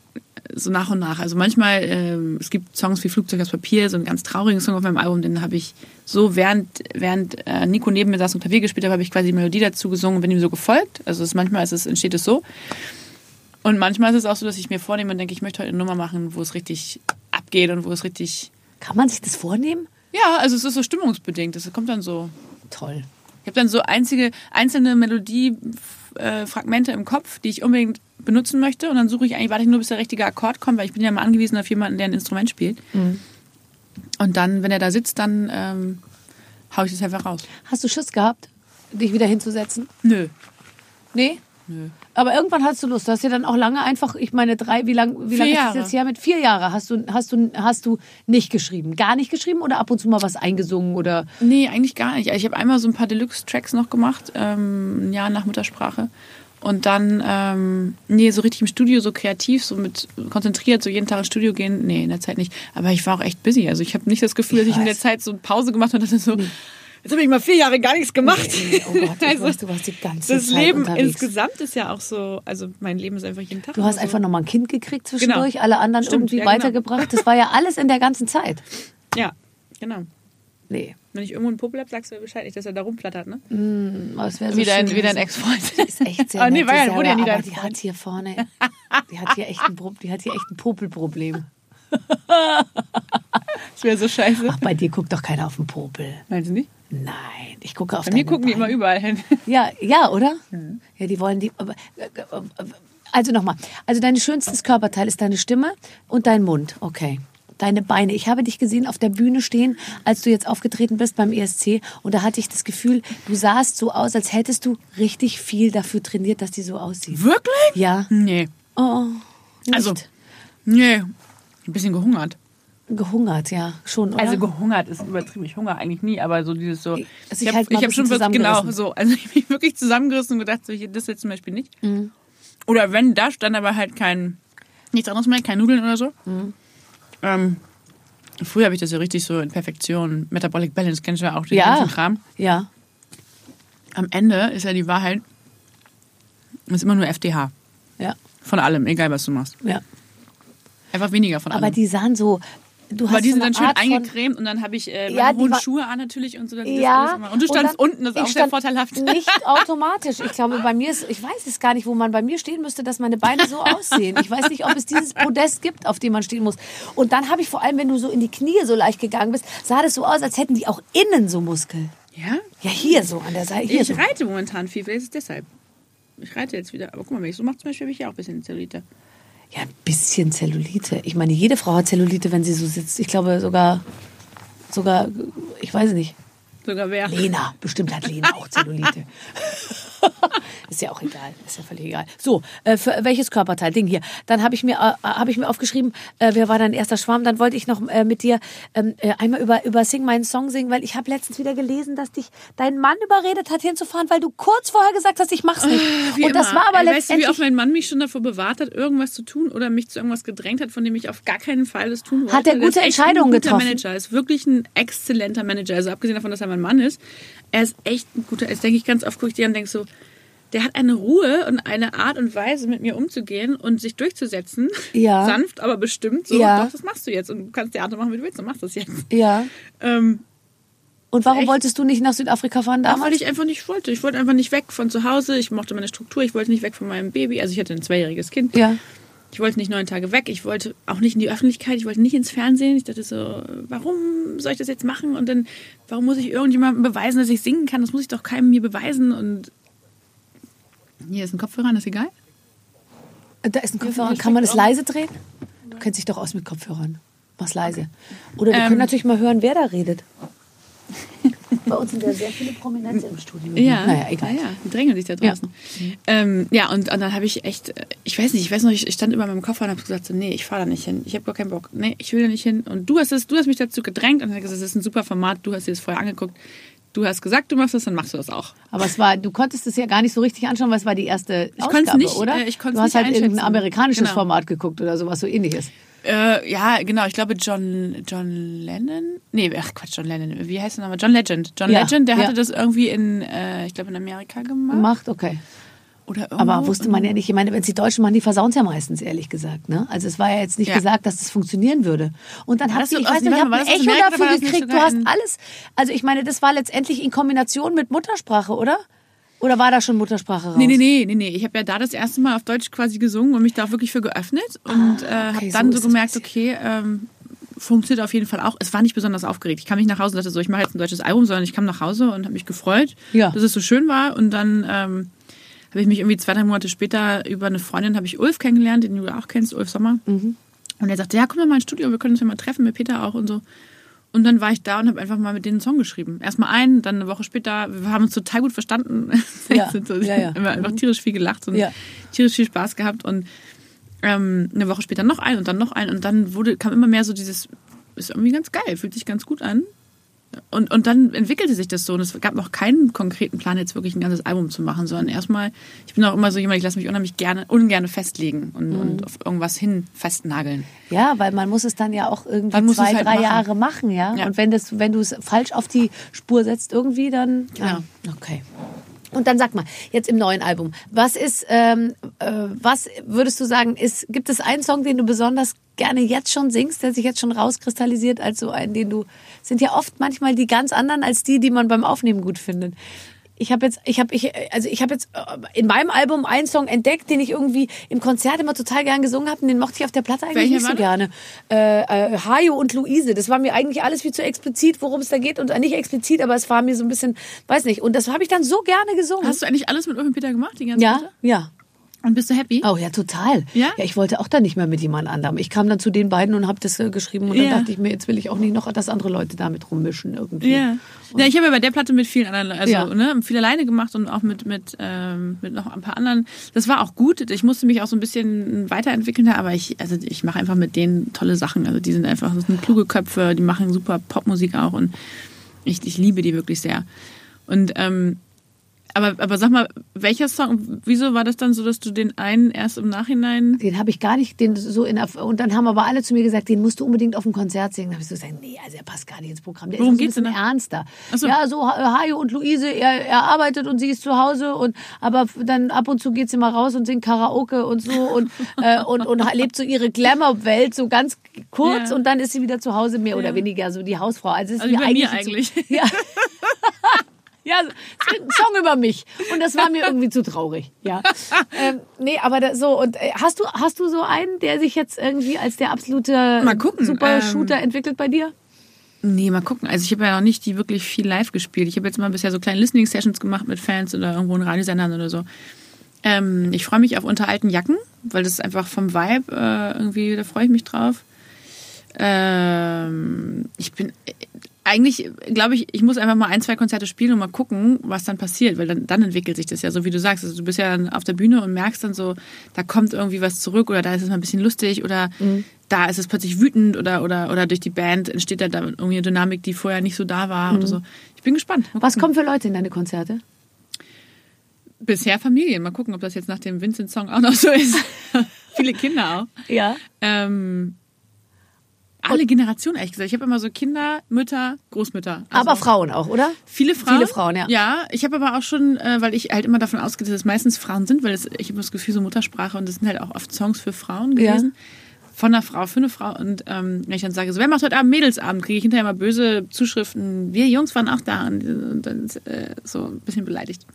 so nach und nach. Also manchmal, ähm, es gibt Songs wie Flugzeug aus Papier, so einen ganz traurigen Song auf meinem Album, den habe ich so, während, während äh, Nico neben mir saß und Klavier gespielt hat, habe ich quasi die Melodie dazu gesungen und bin ihm so gefolgt. Also es, manchmal ist es, entsteht es so. Und manchmal ist es auch so, dass ich mir vornehme und denke, ich möchte heute eine Nummer machen, wo es richtig abgeht und wo es richtig. Kann man sich das vornehmen? Ja, also es ist so stimmungsbedingt. Das kommt dann so. Toll. Ich habe dann so einzige, einzelne Melodiefragmente im Kopf, die ich unbedingt benutzen möchte. Und dann suche ich eigentlich, warte ich nur, bis der richtige Akkord kommt, weil ich bin ja mal angewiesen auf jemanden, der ein Instrument spielt. Und dann, wenn er da sitzt, dann ähm, hau ich das einfach raus. Hast du Schiss gehabt, dich wieder hinzusetzen? Nö. Nee? Nö. Aber irgendwann hast du Lust. Du hast ja dann auch lange einfach, ich meine, drei, wie lange wie lang ist das Jahre. jetzt her? Mit vier Jahren hast du, hast, du, hast du nicht geschrieben. Gar nicht geschrieben oder ab und zu mal was eingesungen oder. Nee, eigentlich gar nicht. Ich habe einmal so ein paar Deluxe-Tracks noch gemacht, ähm, ein Jahr nach Muttersprache. Und dann, ähm, nee, so richtig im Studio, so kreativ, so mit konzentriert, so jeden Tag ins Studio gehen, nee, in der Zeit nicht. Aber ich war auch echt busy. Also ich habe nicht das Gefühl, Ich dass ich in der. Zeit so eine Pause gemacht habe und dachte so, jetzt habe ich mal vier Jahre gar nichts gemacht. Nee, oh Gott, Also, weiß, du warst die ganze das Zeit Leben unterwegs. insgesamt ist ja auch so, also mein Leben ist einfach jeden Tag. Du hast so. einfach nochmal ein Kind gekriegt zwischendurch, Genau. alle anderen Stimmt, irgendwie ja, genau. weitergebracht. Das war ja alles in der ganzen Zeit. Ja, genau. Nee. Wenn ich irgendwo einen Popel habe, sagst du mir Bescheid, nicht, dass er da rumplattert, ne? Aber es wäre so Wie dein, wie dein. Ex-Freund. Die ist echt sehr Ah, nee, nett, war ja- die wurde ja nie dein aber die Freund. hat hier vorne, die hat hier echt ein, die hat hier echt ein Popelproblem. Das wäre so scheiße. Ach, bei dir guckt doch keiner auf den Popel. Meinst du nicht? Nein, ich gucke auf Bei mir gucken die immer Beine. überall hin. Ja, ja, oder? Ja, die wollen die. äh, Also nochmal. Also dein schönstes Körperteil ist deine Stimme und dein Mund. Okay. Deine Beine. Ich habe dich gesehen auf der Bühne stehen, als du jetzt aufgetreten bist beim ESC. Und da hatte ich das Gefühl, du sahst so aus, als hättest du richtig viel dafür trainiert, dass die so aussieht. Wirklich? Ja. Nee. Oh. Nicht. Also, nee. Ein bisschen gehungert. Gehungert, ja, schon. Oder? Also gehungert ist übertrieben. Ich hungere eigentlich nie, aber so dieses so. Also ich ich habe halt hab schon was, genau so. Also ich habe mich wirklich zusammengerissen und gedacht, so, das jetzt zum Beispiel nicht. Oder wenn da stand aber halt kein nichts anderes mehr, kein Nudeln oder so. Ähm, früher habe ich das ja richtig so in Perfektion, Metabolic Balance, kennst du ja auch den ja. ganzen Kram. Ja. Am Ende ist ja die Wahrheit, es ist immer nur FDH. Ja. Von allem, egal was du machst. Ja. Einfach weniger von Aber allem. die sahen so, du hast die so sind dann schön Art eingecremt und dann habe ich äh, Ja, hohen Schuhe an natürlich und so. Das Ja. Und du standst dann- unten, das ist auch sehr vorteilhaft. Nicht automatisch. Ich glaube, bei mir ist, ich weiß es gar nicht, wo man bei mir stehen müsste, dass meine Beine so aussehen. Ich weiß nicht, ob es dieses Podest gibt, auf dem man stehen muss. Und dann habe ich vor allem, wenn du so in die Knie so leicht gegangen bist, sah das so aus, als hätten die auch innen so Muskeln. Ja? Ja, hier so an der Seite. Ich so. reite momentan viel, vielleicht ist es deshalb. Ich reite jetzt wieder. Aber guck mal, wenn ich so mache, zum Beispiel habe ich ja auch ein bisschen Zellulite. Ja, ein bisschen Zellulite. Ich meine, jede Frau hat Zellulite, wenn sie so sitzt. Ich glaube sogar, sogar, ich weiß nicht. Sogar wer. Lena, bestimmt hat Lena auch Zellulite. ist ja auch egal, ist ja völlig egal. So, äh, für welches Körperteil? Ding hier. Dann habe ich mir äh, habe ich mir aufgeschrieben, äh, wer war dein erster Schwarm? Dann wollte ich noch äh, mit dir ähm, äh, einmal über über Sing meinen Song singen, weil ich habe letztens wieder gelesen, dass dich dein Mann überredet hat hinzufahren, weil du kurz vorher gesagt hast, ich mach's nicht. Wie Und das immer. war aber Ey, Weißt du, wie letztendlich oft mein Mann mich schon davor bewahrt hat, irgendwas zu tun oder mich zu irgendwas gedrängt hat, von dem ich auf gar keinen Fall das tun wollte? Hat er gute Entscheidungen getroffen? Manager, ist wirklich ein exzellenter Manager. Also abgesehen davon, dass er mein Mann ist, er ist echt ein guter. Jetzt denke ich ganz oft, gucke ich dir an und denke so, der hat eine Ruhe und eine Art und Weise, mit mir umzugehen und sich durchzusetzen. Ja. Sanft, aber bestimmt. So, Ja. doch, das machst du jetzt. Und du kannst Theater machen, wie du willst, und machst das jetzt. ja. Ähm, Und warum Echt? wolltest du nicht nach Südafrika fahren Auch weil damals? ich einfach nicht wollte. Ich wollte einfach nicht weg von zu Hause. Ich mochte meine Struktur. Ich wollte nicht weg von meinem Baby. Also ich hatte ein zweijähriges Kind. Ja. Ich wollte nicht neun Tage weg. Ich wollte auch nicht in die Öffentlichkeit. Ich wollte nicht ins Fernsehen. Ich dachte so, warum soll ich das jetzt machen? Und dann, warum muss ich irgendjemandem beweisen, dass ich singen kann? Das muss ich doch keinem mir beweisen. Und hier ist ein Kopfhörer, das ist egal. Da ist ein Kopfhörer. Kann man das leise drehen? Du kennst dich doch aus mit Kopfhörern. Mach's leise. Oder wir Ähm. können natürlich mal hören, wer da redet. Bei uns sind ja sehr viele Prominente im Studio. Ja, Naja, egal. Ja, ja, die drängeln sich da draußen. Ja, ähm, ja und, und dann habe ich echt, ich weiß nicht, ich weiß noch, ich stand über meinem Koffer und habe gesagt, so, nee, ich fahre da nicht hin. Ich habe gar keinen Bock. Nee, ich will da nicht hin. Und du hast es, du hast mich dazu gedrängt und dann gesagt, das ist ein super Format, du hast dir das vorher angeguckt. Du hast gesagt, du machst das, dann machst du das auch. Aber es war, du konntest es ja gar nicht so richtig anschauen, weil es war die erste Ich Ausgabe, nicht, oder? äh, ich konnt's du hast nicht halt irgendein amerikanisches Genau. Format geguckt oder sowas so ähnliches. Äh, ja, genau, ich glaube John, John Lennon, nee, ach Quatsch, John Lennon, wie heißt der Name? John Legend. John Ja, Legend, der ja. hatte das irgendwie in, äh, ich glaube in Amerika gemacht. Gemacht, okay. Oder irgendwo. Aber wusste man ja nicht, ich meine, wenn es die Deutschen machen, die versauen es ja meistens, ehrlich gesagt. Ne? Also es war ja jetzt nicht Ja. gesagt, dass es funktionieren würde. Und dann das sie, so ich weiß nicht, ich habe ein das Echo dafür das gekriegt. Du hast alles. Also ich meine, das war letztendlich in Kombination mit Muttersprache, oder? Oder war da schon Muttersprache raus? Nee, nee, nee, nee, nee. Ich habe ja da das erste Mal auf Deutsch quasi gesungen und mich da auch wirklich für geöffnet und äh, okay, habe so dann so, das gemerkt, okay, ähm, funktioniert auf jeden Fall auch. Es war nicht besonders aufgeregt. Ich kam nicht nach Hause und dachte so, ich mache jetzt ein deutsches Album, sondern ich kam nach Hause und habe mich gefreut, Ja. dass es so schön war und dann ähm, habe ich mich irgendwie zwei, drei Monate später über eine Freundin habe ich Ulf kennengelernt, den du auch kennst, Ulf Sommer. Und er sagte, ja, komm mal mal ins Studio, wir können uns ja mal treffen, mit Peter auch und so. Und dann war ich da und habe einfach mal mit denen einen Song geschrieben. Erstmal einen, dann eine Woche später, wir haben uns total gut verstanden. Ja, so, ja, ja. Immer einfach tierisch viel gelacht und Ja. tierisch viel Spaß gehabt. Und ähm, eine Woche später noch einen und dann noch einen. Und dann wurde, kam immer mehr so dieses, ist irgendwie ganz geil, fühlt sich ganz gut an. Und, und dann entwickelte sich das so. Und es gab noch keinen konkreten Plan, jetzt wirklich ein ganzes Album zu machen, sondern erstmal, ich bin auch immer so jemand, ich lasse mich unheimlich gerne, ungerne festlegen und, Mhm. und auf irgendwas hin festnageln. Ja, weil man muss es dann ja auch irgendwie zwei, halt drei machen. Jahre machen, ja. Ja. Und wenn das, wenn du es falsch auf die Spur setzt irgendwie, dann. Genau. Ja, okay. Und dann sag mal, jetzt im neuen Album, was ist, ähm, äh, was würdest du sagen, ist, gibt es einen Song, den du besonders gerne jetzt schon singst, der sich jetzt schon rauskristallisiert als so einen, den du, sind ja oft manchmal die ganz anderen als die, die man beim Aufnehmen gut findet. Ich habe jetzt, ich habe, ich, also ich habe jetzt äh, in meinem Album einen Song entdeckt, den ich irgendwie im Konzert immer total gern gesungen habe, und den mochte ich auf der Platte eigentlich Welcher nicht so gerne. Äh, äh, Hajo und Luise, das war mir eigentlich alles viel zu explizit, worum es da geht und äh, nicht explizit, aber es war mir so ein bisschen, weiß nicht. Und das habe ich dann so gerne gesungen. Hast du eigentlich alles mit Ulf und Peter gemacht, die ganze ja, Zeit? ja. Und bist du happy? Oh ja, total. Ja? Ja, ich wollte auch da nicht mehr mit jemand anderem. Ich kam dann zu den beiden und habe das äh, geschrieben und dann Ja. dachte ich mir, jetzt will ich auch nicht noch, dass andere Leute damit rummischen irgendwie. Ja. ja, ich habe ja bei der Platte mit vielen anderen, also Ja. ne, viel alleine gemacht und auch mit mit ähm, mit noch ein paar anderen. Das war auch gut. Ich musste mich auch so ein bisschen weiterentwickeln, da, aber ich also ich mache einfach mit denen tolle Sachen. Also die sind einfach, das sind kluge Köpfe, die machen super Popmusik auch und ich, ich liebe die wirklich sehr. Und ähm, Aber, aber sag mal, welcher Song, wieso war das dann so, dass du den einen erst im Nachhinein. Den habe ich gar nicht, den so in und dann haben aber alle zu mir gesagt, den musst du unbedingt auf dem Konzert singen. Da habe ich so gesagt, nee, also er passt gar nicht ins Programm. Der Worum ist so ein geht's bisschen denn da? ernster. So. Ja, so Ha- Hajo und Luise, er, er arbeitet und sie ist zu Hause und aber dann ab und zu geht sie mal raus und singt Karaoke und so und, äh, und, und lebt so ihre Glamour-Welt so ganz kurz Ja. und dann ist sie wieder zu Hause, mehr oder Ja. weniger so die Hausfrau. Also, es ist Also mir wie bei mir eigentlich, eigentlich. Ja. Ja, so, es ist ein Song über mich. Und das war mir irgendwie zu traurig. Ja. Ähm, nee, aber da, so, und äh, hast du, hast du so einen, der sich jetzt irgendwie als der absolute Mal gucken, super ähm, Shooter entwickelt bei dir? Nee, mal gucken. Also ich habe ja noch nicht die wirklich viel live gespielt. Ich habe jetzt mal bisher so kleine Listening-Sessions gemacht mit Fans oder irgendwo in Radiosendern oder so. Ähm, ich freue mich auf unter alten Jacken, weil das ist einfach vom Vibe äh, irgendwie, da freue ich mich drauf. Ähm, ich bin äh, eigentlich, glaube ich, ich muss einfach mal ein, zwei Konzerte spielen und mal gucken, was dann passiert, weil dann, dann entwickelt sich das ja, so wie du sagst. Also du bist ja dann auf der Bühne und merkst dann so, da kommt irgendwie was zurück oder da ist es mal ein bisschen lustig oder da ist es plötzlich wütend oder, oder, oder durch die Band entsteht da irgendwie eine Dynamik, die vorher nicht so da war oder so. Ich bin gespannt. Was kommen für Leute in deine Konzerte? Bisher Familien. Mal gucken, ob das jetzt nach dem Vincent-Song auch noch so ist. Viele Kinder auch. Ja. Ähm, alle Generationen, ehrlich gesagt. Ich habe immer so Kinder, Mütter, Großmütter. Also aber Frauen auch, oder? Viele Frauen. Viele Frauen, ja. Ja, ich habe aber auch schon, äh, weil ich halt immer davon ausgehe, dass es meistens Frauen sind, weil es, ich habe das Gefühl, so Muttersprache und das sind halt auch oft Songs für Frauen Ja. Von einer Frau für eine Frau. Und ähm, wenn ich dann sage, so, wer macht heute Abend Mädelsabend, kriege ich hinterher mal böse Zuschriften. Wir Jungs waren auch da und, und dann äh, so ein bisschen beleidigt.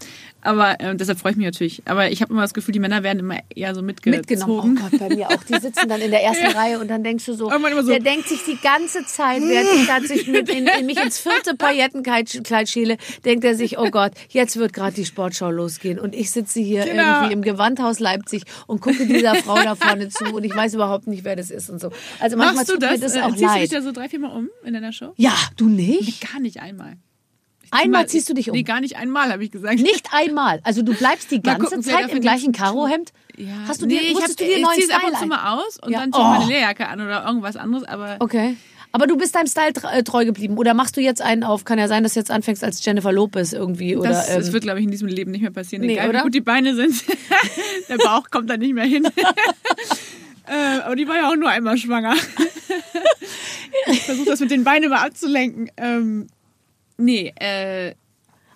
Aber äh, deshalb freue ich mich natürlich. Aber ich habe immer das Gefühl, die Männer werden immer eher so mitgezogen. Mitgenommen. Oh Gott, bei mir auch. Die sitzen dann in der ersten Reihe und dann denkst du so, so. der denkt sich die ganze Zeit, während ich dann sich mit in, in mich ins vierte Paillettenkleid schäle, denkt er sich, oh Gott, jetzt wird gerade die Sportschau losgehen und ich sitze hier Genau. irgendwie im Gewandhaus Leipzig und gucke dieser Frau da vorne zu und ich weiß überhaupt nicht, wer das ist und so. Also manchmal Machst du tut mir das? das Äh, auch ziehst du dich leid. da so drei, vier Mal um in deiner Show? Ja, du nicht? Gar nicht einmal. Einmal mal- ziehst du dich um. Nee, gar nicht einmal, habe ich gesagt. Nicht einmal. Also du bleibst die ganze gucken, wer Zeit im gleichen Karohemd? Ja. Hast du nee, dir, ich, hab, musstest du dir ich neuen zieh's ab Style und zu mal aus und Ja. dann zieh ich meine Oh. Lehrjacke an oder irgendwas anderes. Aber Okay. Aber du bist deinem Style äh, treu geblieben. Oder machst du jetzt einen auf, kann ja sein, dass du jetzt anfängst als Jennifer Lopez irgendwie. Oder, das, das ähm, wird, glaube ich, in diesem Leben nicht mehr passieren. Nee, Egal oder? wie gut die Beine sind. Der Bauch kommt da nicht mehr hin. äh, aber die war ja auch nur einmal schwanger. ich versuche das mit den Beinen mal abzulenken. Ähm, nee, äh,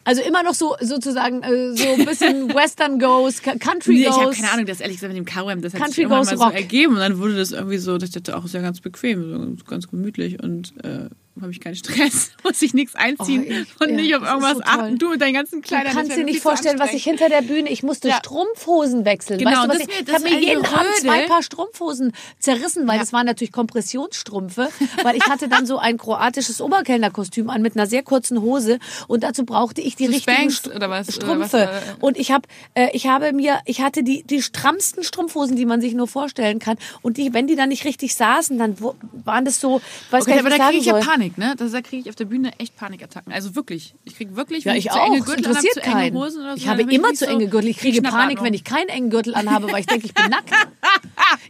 also immer noch so sozusagen äh, so ein bisschen Western Goes, Country Nee, ich Goes. habe keine Ahnung, das ehrlich gesagt mit dem Karohemd, das hat Country sich irgendwann mal rock. so ergeben und dann wurde das irgendwie so, ich dachte, auch ist ja ganz bequem, so ganz gemütlich und äh, habe ich keinen Stress, muss ich nichts einziehen Oh, ich- und ja, nicht auf irgendwas so achten. Du mit deinen ganzen Du Kleidern. kannst das dir nicht vorstellen, was ich hinter der Bühne, ich musste Ja. Strumpfhosen wechseln. Genau, weißt du, ich, ich habe mir jeden Abend zwei. Paar Strumpfhosen zerrissen, weil das waren natürlich Kompressionsstrümpfe, weil ich hatte dann so ein kroatisches Oberkellnerkostüm an mit einer sehr kurzen Hose und dazu brauchte ich die So richtigen Spanx St- oder was? Oder Strümpfe. was, äh, und ich habe äh, ich habe mir ich hatte die die strammsten Strumpfhosen, die man sich nur vorstellen kann und die wenn die dann nicht richtig saßen, dann waren das so, weiß Okay, gar aber nicht, da was kriege ich ja soll. Panik, ne? Das, da kriege ich auf der Bühne echt Panikattacken. Also wirklich. Ich kriege wirklich, Ja, wenn ich zu auch. enge Gürtel interessiert habe, zu enge. Hosen oder so, ich habe immer nicht zu enge Gürtel. Ich kriege. Panik, wenn ich keinen engen Gürtel anhabe, weil ich denke, ich bin nackt.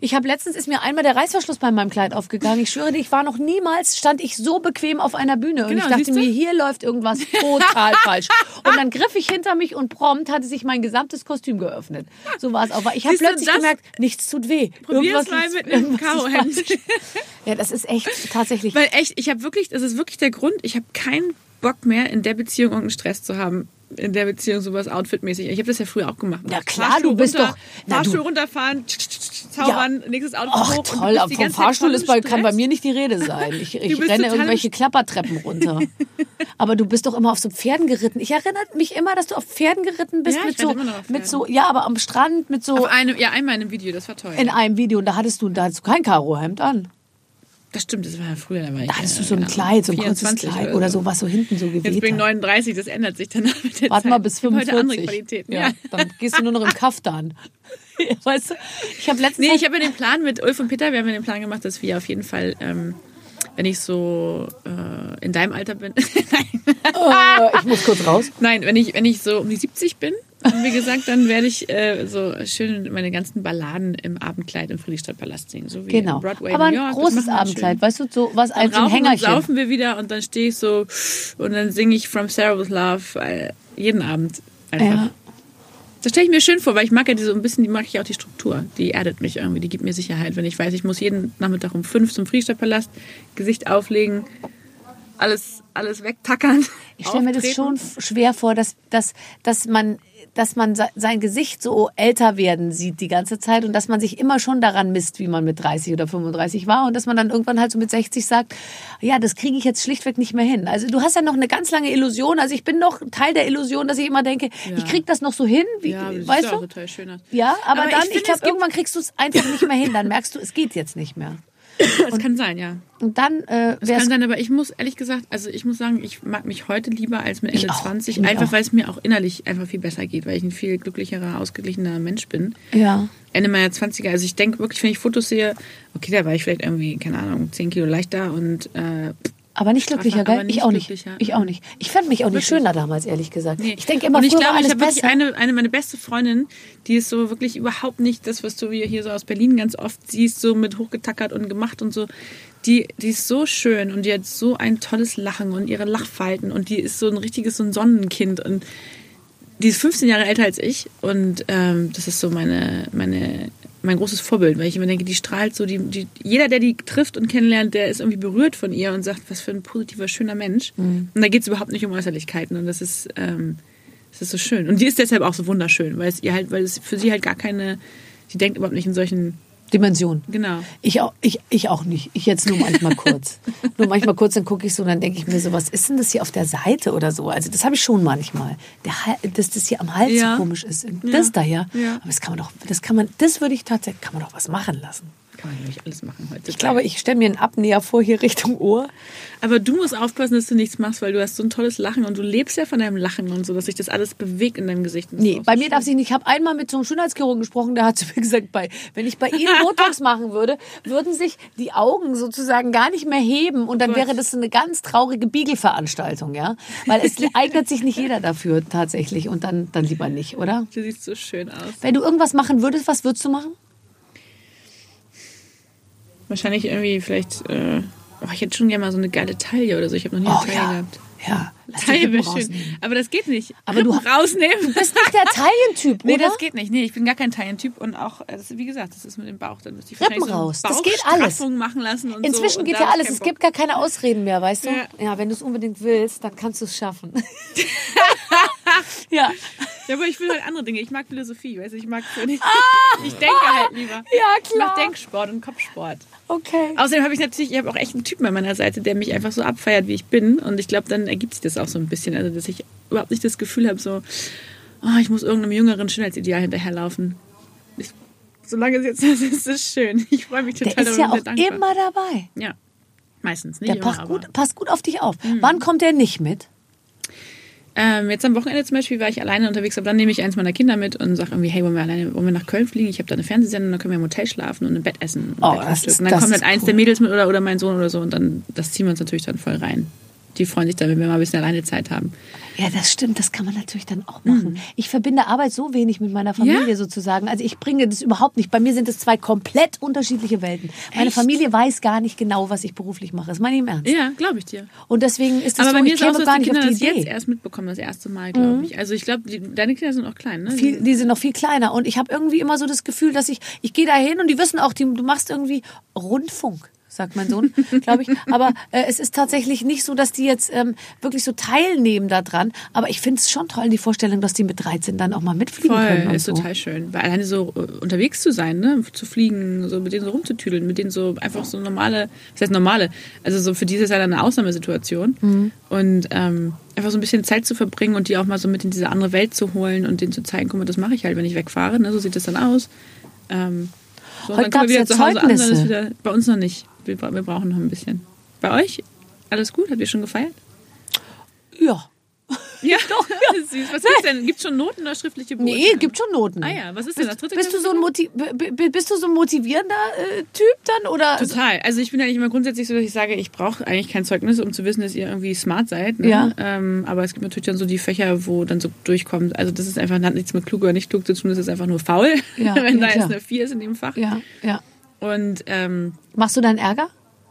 Ich habe letztens ist mir einmal der Reißverschluss bei meinem Kleid aufgegangen. Ich schwöre dir, ich war noch niemals stand ich so bequem auf einer Bühne und Genau, ich dachte mir, hier läuft irgendwas total falsch. Und dann griff ich hinter mich und prompt hatte sich mein gesamtes Kostüm geöffnet. So war es auch. Ich habe plötzlich gemerkt, nichts tut weh. Probier es Irgendwas mal mit einem Karohemd. Ja, das ist echt tatsächlich. Weil echt, ich habe wirklich, das ist wirklich der Grund, ich habe keinen Bock mehr, in der Beziehung irgendeinen Stress zu haben. In der Beziehung sowas outfitmäßig. Ich habe das ja früher auch gemacht. Ja, klar, Fahrstuhl du bist runter, doch- na, Fahrstuhl du- runterfahren, tsch, tsch, tsch, zaubern, nächstes Outfit Ach hoch. toll, aber vom Fahrstuhl ist bei, kann bei mir nicht die Rede sein. Ich, ich renne irgendwelche Klappertreppen runter. aber du bist doch immer auf so Pferden geritten. Ich erinnere mich immer, dass du auf Pferden geritten bist Ja, mit so, mit so, ja, aber am Strand mit so Auf einem, ja, einmal in einem Video, das war toll. in einem Video und da hattest du, da hattest du kein Karohemd an. Das stimmt, das war ja früher. Da, war ich, Da hattest du äh, so ein keine Kleid, so ein kurzes 24 Kleid oder so, was so hinten so Jetzt bin ich geweht hat. 39, das ändert sich dann mit der Warte Zeit. mal bis Ich hab Heute andere 45. Qualitäten. ja, Ja. dann gehst du nur noch im Kaftan. weißt du? Ich habe letztens Nee, ich habe ja den Plan mit Ulf und Peter, wir haben ja den Plan gemacht, dass wir auf jeden Fall, ähm, wenn ich so äh, in deinem Alter bin, nein, äh, ich muss kurz raus. nein, wenn ich, wenn ich so um die 70 bin, haben wir gesagt, dann werde ich äh, so schön meine ganzen Balladen im Abendkleid im Friedrichstadtpalast singen. So wie Genau. Broadway Aber New ein York. Großes wir schön. Abendkleid, weißt du, so was Dann als ein rauchen und Hängerchen. saufen wir wieder und dann stehe ich so und dann singe ich From Sarah with Love äh, jeden Abend. Einfach. Ja. Das stelle ich mir schön vor, weil ich mag ja diese, ein bisschen, die mag ich auch die Struktur. Die erdet mich irgendwie, die gibt mir Sicherheit, wenn ich weiß, ich muss jeden Nachmittag um fünf zum Friedrichstadtpalast, Gesicht auflegen, alles, alles wegtackern. Ich stelle mir das schon schwer vor, dass, dass, dass man dass man se- sein Gesicht so älter werden sieht die ganze Zeit und dass man sich immer schon daran misst, wie man mit 30 oder 35 war und dass man dann irgendwann halt so mit 60 sagt, ja, das kriege ich jetzt schlichtweg nicht mehr hin. Also du hast ja noch eine ganz lange Illusion, also ich bin noch Teil der Illusion, dass ich immer denke, ich krieg das noch so hin, wie, Ja, das weißt du? Ja, aber, Aber dann, ich ich, glaube, irgendwann kriegst du es einfach nicht mehr hin. Dann merkst du, es geht jetzt nicht mehr. Das kann sein, ja. Und dann äh, Das wäre kann sein, aber ich muss ehrlich gesagt, also ich muss sagen, ich mag mich heute lieber als mit Ende Ich auch, 20, ich einfach weil es mir auch innerlich einfach viel besser geht, weil ich ein viel glücklicherer, ausgeglichener Mensch bin. ja. Ende meiner 20er, also ich denke wirklich, wenn ich Fotos sehe, okay, da war ich vielleicht irgendwie, keine Ahnung, 10 Kilo leichter und äh, Aber nicht glücklicher, gell? nicht ich auch nicht. Ich auch nicht. Ich fand mich auch nicht schöner damals, ehrlich gesagt. Nee. Ich denke immer, und ich glaube, ich habe wirklich eine, eine meine beste Freundin, die ist so wirklich überhaupt nicht das, was du hier so aus Berlin ganz oft siehst, so mit hochgetackert und gemacht und so. Die, die ist so schön und die hat so ein tolles Lachen und ihre Lachfalten und die ist so ein richtiges so ein Sonnenkind und die ist 15 Jahre älter als ich und ähm, das ist so meine, meine, mein großes Vorbild, weil ich immer denke, die strahlt so, die, die, jeder, der die trifft und kennenlernt, der ist irgendwie berührt von ihr und sagt, was für ein positiver, schöner Mensch. Und da geht es überhaupt nicht um Äußerlichkeiten und das ist, ähm, das ist so schön. Und die ist deshalb auch so wunderschön, weil es ihr halt, weil es für sie halt gar keine, sie denkt überhaupt nicht in solchen, Dimension. genau. Ich auch, ich, ich auch nicht. Ich jetzt nur manchmal kurz. nur manchmal kurz, dann gucke ich so und dann denke ich mir so, was ist denn das hier auf der Seite oder so? Also das habe ich schon manchmal. Der, dass das hier am Hals Ja. so komisch ist. Das da ja. Ja. Aber das kann man doch, das kann man, das würde ich tatsächlich, kann man doch was machen lassen. Kann man nämlich alles machen heute. Ich glaube, ich stelle mir einen Abnäher vor hier Richtung Ohr. Aber du musst aufpassen, dass du nichts machst, weil du hast so ein tolles Lachen und du lebst ja von deinem Lachen und so, dass sich das alles bewegt in deinem Gesicht. Nee, bei mir darf sie nicht. Ich habe einmal mit so einem Schönheitschirurgen gesprochen, der hat zu mir gesagt, bei, wenn ich bei Ihnen Botox machen würde, würden sich die Augen sozusagen gar nicht mehr heben und dann Gott. wäre das eine ganz traurige Biegelveranstaltung, ja? Weil es eignet sich nicht jeder dafür tatsächlich und dann, dann lieber nicht, oder? Du siehst so schön aus. Wenn du irgendwas machen würdest, was würdest du machen? Wahrscheinlich irgendwie vielleicht, äh, oh, ich hätte schon gerne mal so eine geile Taille oder so. Ich habe noch nie eine Oh Taille ja. gehabt. Ja, wäre schön. Aber das geht nicht. Aber du- rausnehmen. Du bist nicht der Taillentyp, Nee, oder? das geht nicht. Nee, ich bin gar kein Taillentyp und auch, äh, das, wie gesagt, das ist mit dem Bauch. Dann müsste ich Rippen wahrscheinlich raus. So Das geht alles. Machen lassen und so. Inzwischen und geht ja alles. Es gibt gar keine Ausreden mehr, weißt du? Ja. Ja, wenn du es unbedingt willst, dann kannst du es schaffen. ja. Ja, aber ich will halt andere Dinge. Ich mag Philosophie, weißt du, ich mag so nicht. Ich denke halt lieber. Ja, Ich mach klar. Denksport und Kopfsport. Okay. Außerdem habe ich natürlich, ich habe auch echt einen Typen an meiner Seite, der mich einfach so abfeiert, wie ich bin. Und ich glaube, dann ergibt sich das auch so ein bisschen. Also, dass ich überhaupt nicht das Gefühl habe, so, oh, ich muss irgendeinem jüngeren Schönheitsideal hinterherlaufen. Ich, solange es jetzt ist, ist es schön. Ich freue mich total Der ist ja darüber auch immer dabei. Ja, meistens. Nicht Der immer, passt. Mhm. gut, passt gut auf dich auf. Wann kommt der nicht mit? Ähm, jetzt am Wochenende zum Beispiel war ich alleine unterwegs, aber dann nehme ich eins meiner Kinder mit und sage irgendwie, hey, wollen wir alleine, wollen wir nach Köln fliegen? Ich habe da eine Fernsehsendung, dann können wir im Hotel schlafen und im Bett essen. Und Oh, Bett ist- und dann kommt halt eins cool. der Mädels mit oder, oder mein Sohn oder so und dann, das ziehen wir uns natürlich dann voll rein. Die freuen sich dann, wenn wir mal ein bisschen alleine Zeit haben. Ja, das stimmt, das kann man natürlich dann auch machen. Ich verbinde Arbeit so wenig mit meiner Familie Mhm. Ja? sozusagen. Also ich bringe das überhaupt nicht. Bei mir sind es zwei komplett unterschiedliche Welten. Meine Echt? Familie weiß gar nicht genau, was ich beruflich mache. Das meine ich im Ernst. Ja, glaube ich dir. Und deswegen ist das Aber so, bei mir ich ist auch käme so, gar die Kinder die das jetzt. Mhm. erst mitbekommen, das erste Mal, glaube ich. Also ich glaube, deine Kinder sind noch klein, ne? Viel, die sind noch viel kleiner und ich habe irgendwie immer so das Gefühl, dass ich ich gehe da hin und die wissen auch, die, du machst irgendwie Rundfunk, sagt mein Sohn, glaube ich. Aber äh, es ist tatsächlich nicht so, dass die jetzt ähm, wirklich so teilnehmen daran. Aber ich finde es schon toll, die Vorstellung, dass die mit 13 dann auch mal mitfliegen können. Voll, Und ist so. total schön. Weil alleine so äh, unterwegs zu sein, ne? zu fliegen, so mit denen so rumzutüdeln, mit denen so einfach so normale, was heißt normale, also so für dieses Jahr eine Ausnahmesituation. Mhm. Und ähm, einfach so ein bisschen Zeit zu verbringen und die auch mal so mit in diese andere Welt zu holen und denen zu zeigen, guck mal, das mache ich halt, wenn ich wegfahre. Ne? So sieht das dann aus. Ähm, so, Heute dann wieder gab's ja zu Hause an, dann ist Zeugnisse. wieder, bei uns noch nicht. Wir, wir brauchen noch ein bisschen. Bei euch? Alles gut? Habt ihr schon gefeiert? Ja. Ja, doch. Süß. Was gibt's denn? Gibt's schon Noten oder schriftliche Beurteilung? Nee, gibt schon Noten. Ah ja, was ist denn das? Dritte Bist du so ein, Motiv bist du so ein motivierender äh, Typ dann oder? Total. Also ich bin eigentlich immer grundsätzlich so, dass ich sage, ich brauche eigentlich kein Zeugnis, um zu wissen, dass ihr irgendwie smart seid. Ne? Ja. Ähm, aber es gibt natürlich dann so die Fächer, wo dann so durchkommt. Also das ist einfach, hat nichts mit klug oder nicht klug zu tun, das ist einfach nur faul, Ja, wenn ja, da jetzt eine 4 ist in dem Fach. Ja, ja. Und ähm, Machst du dann Ärger?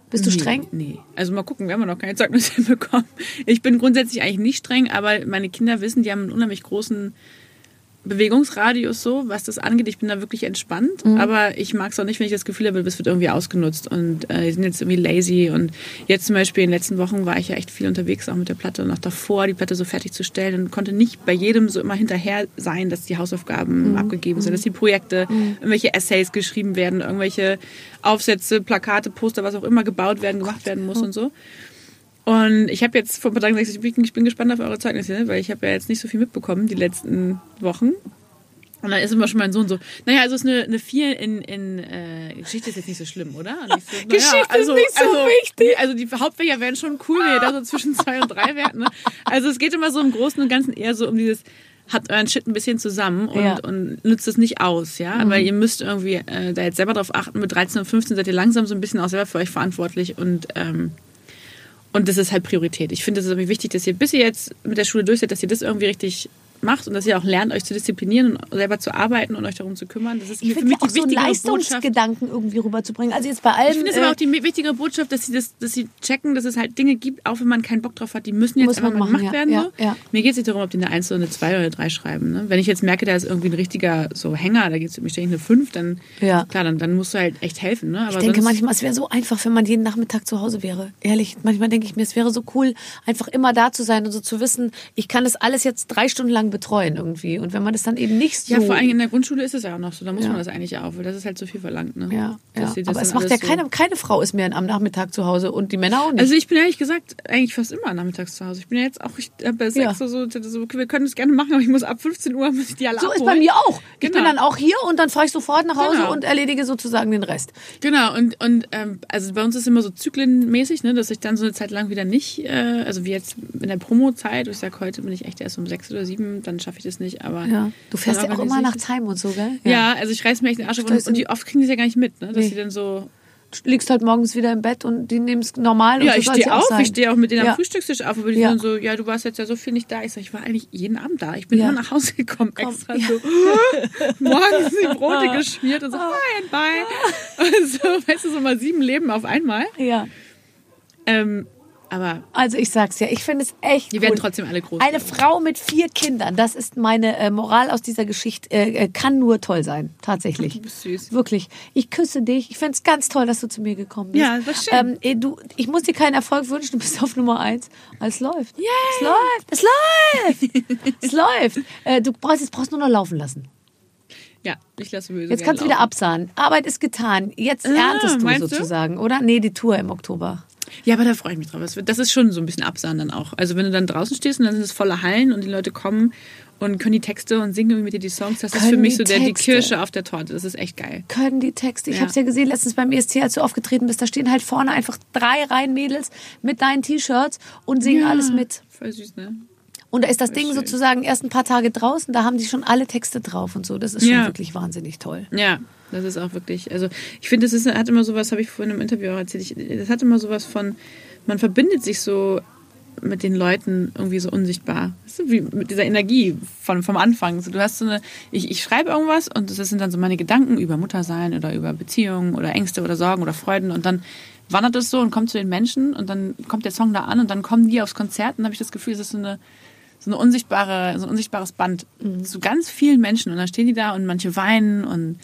Bist du Nee, streng? Nee. Also mal gucken, wir haben noch keine Zeugnisse hinbekommen. Ich bin grundsätzlich eigentlich nicht streng, aber meine Kinder wissen, die haben einen unheimlich großen Bewegungsradius so, was das angeht. Ich bin da wirklich entspannt, Mhm. aber ich mag es auch nicht, wenn ich das Gefühl habe, das wird irgendwie ausgenutzt und äh, die sind jetzt irgendwie lazy und jetzt zum Beispiel in den letzten Wochen war ich ja echt viel unterwegs, auch mit der Platte und auch davor, die Platte so fertigzustellen und konnte nicht bei jedem so immer hinterher sein, dass die Mhm. Hausaufgaben abgegeben sind, dass die Projekte, irgendwelche Essays geschrieben werden, irgendwelche Aufsätze, Plakate, Poster, was auch immer gebaut werden, gemacht werden muss und so. Und ich habe jetzt vor ein paar Tagen gesagt, ich bin, gespannt auf eure Zeugnisse, weil ich habe ja jetzt nicht so viel mitbekommen die letzten Wochen. Und dann ist immer schon mein Sohn so, naja, also es ist eine, eine 4 in, in äh, Geschichte ist jetzt nicht so schlimm, oder? So, naja, Geschichte ist nicht so also, wichtig. Also die Hauptfächer wären schon cool, wenn ihr da so zwischen zwei und drei wärt. Ne? Also es geht immer so im Großen und Ganzen eher so um dieses, habt euren Shit ein bisschen zusammen und, Ja. und nützt es nicht aus, ja? Weil ihr müsst irgendwie äh, da jetzt selber drauf achten, mit 13 und 15 seid ihr langsam so ein bisschen auch selber für euch verantwortlich und ähm, und das ist halt Priorität. Ich finde, es ist irgendwie wichtig, dass ihr, bis ihr jetzt mit der Schule durch seid, dass ihr das irgendwie richtig macht und dass ihr auch lernt, euch zu disziplinieren und selber zu arbeiten und euch darum zu kümmern. Das ist Ich für finde mich ja auch die so einen wichtigere Botschaft. Leistungsgedanken irgendwie rüberzubringen. Also jetzt bei allem. Ich finde es äh, aber auch die wichtigere Botschaft, dass sie, das, dass sie checken, dass es halt Dinge gibt, auch wenn man keinen Bock drauf hat, die müssen jetzt einfach machen, gemacht ja, werden. ja, so. ja. Mir geht es nicht darum, ob die eine 1 oder eine 2 oder eine 3 schreiben. Ne? Wenn ich jetzt merke, da ist irgendwie ein richtiger so Hänger, da geht es mir ständig eine 5, dann, klar, dann, dann musst du halt echt helfen. Ne? Aber Ich denke manchmal, es wäre so einfach, wenn man jeden Nachmittag zu Hause wäre. Ehrlich, manchmal denke ich mir, es wäre so cool, einfach immer da zu sein und so zu wissen, ich kann das alles jetzt drei Stunden lang betreuen irgendwie. Und wenn man das dann eben nicht so. Ja, vor allem in der Grundschule ist es ja auch noch so. Da muss Ja. man das eigentlich auch, weil das ist halt so viel verlangt. Ne? ja, ja. Aber es macht ja alles so- keine, keine Frau ist mehr am Nachmittag zu Hause und die Männer auch nicht. Also ich bin ehrlich gesagt eigentlich fast immer nachmittags zu Hause. Ich bin ja jetzt auch, ich habe bei Ja. sechs so, so, so, wir können es gerne machen, aber ich muss ab 15 Uhr muss ich die alle so ist abholen. bei mir auch. Ich Genau. bin dann auch hier und dann fahre ich sofort nach Hause Genau. und erledige sozusagen den Rest. Genau, und, und ähm, also bei uns ist immer so zyklenmäßig, ne, dass ich dann so eine Zeit lang wieder nicht, äh, also wie jetzt in der Promo-Zeit, wo ich sage, heute bin ich echt erst um sechs oder sieben, dann schaffe ich das nicht, aber... Ja. Du fährst ja auch immer nach. Time und so, gell? Ja, also ich reiß mir echt den Arsch auf und, die oft kriegen die es ja gar nicht mit, ne, dass Nee. sie dann so... Du liegst halt morgens wieder im Bett und die nehmen es normal. Ja, und so ich stehe auch auf, sein. ich stehe auch mit denen Ja. am Frühstückstisch auf, aber die Ja. sind so, ja, du warst jetzt ja so viel nicht da. Ich sage, ich war eigentlich jeden Abend da. Ich bin Ja. immer nach Hause gekommen Komm, extra ja. so. Morgens die Brote geschmiert und so, hi and bye. Und so, weißt du, so mal sieben Leben auf einmal. Ja. Ähm, aber Also ich sag's ja, ich finde es echt die cool. werden trotzdem alle groß. Eine Frau mit vier Kindern, das ist meine äh, Moral aus dieser Geschichte, äh, äh, kann nur toll sein, tatsächlich. Du bist süß. Wirklich. Ich küsse dich. Ich find's ganz toll, dass du zu mir gekommen bist. Ja, das war schön. Ähm, eh, du, ich muss dir keinen Erfolg wünschen, du bist auf Nummer eins. Es läuft. Es läuft. Es läuft. es läuft. Äh, du brauchst, jetzt brauchst du nur noch laufen lassen. Ja, ich lasse böse Jetzt gern kannst du wieder absahen. Arbeit ist getan. Jetzt Ah, erntest du meinst du? sozusagen, oder? Nee, die Tour im Oktober. Ja, aber da freue ich mich drauf. Das ist schon so ein bisschen Absahen dann auch. Also wenn du dann draußen stehst und dann sind es volle Hallen und die Leute kommen und können die Texte und singen mit dir die Songs, das ist Können für mich so der, die. Kirsche auf der Torte. Das ist echt geil. können die Texte. Ich Ja. habe es ja gesehen letztens beim ESC, als du aufgetreten bist. Da stehen halt vorne einfach drei Reihen Mädels mit deinen T-Shirts und singen alles mit. Voll süß, ne? Und da ist das Ding schön. sozusagen erst ein paar Tage draußen. Da haben die schon alle Texte drauf und so. Das ist schon Ja. wirklich wahnsinnig toll. Ja, das ist auch wirklich, also ich finde, das ist, hat immer sowas, habe ich vorhin im Interview auch erzählt, ich, das hat immer sowas von, man verbindet sich so mit den Leuten irgendwie so unsichtbar. Weißt du, wie mit dieser Energie von, vom Anfang. So, du hast so eine, ich, ich schreibe irgendwas und das sind dann so meine Gedanken über Muttersein oder über Beziehungen oder Ängste oder Sorgen oder Freuden und dann wandert es so und kommt zu den Menschen und dann kommt der Song da an und dann kommen die aufs Konzert und dann habe ich das Gefühl, es ist so eine so eine unsichtbare, so ein unsichtbares Band zu ganz vielen Menschen und dann stehen die da und manche weinen und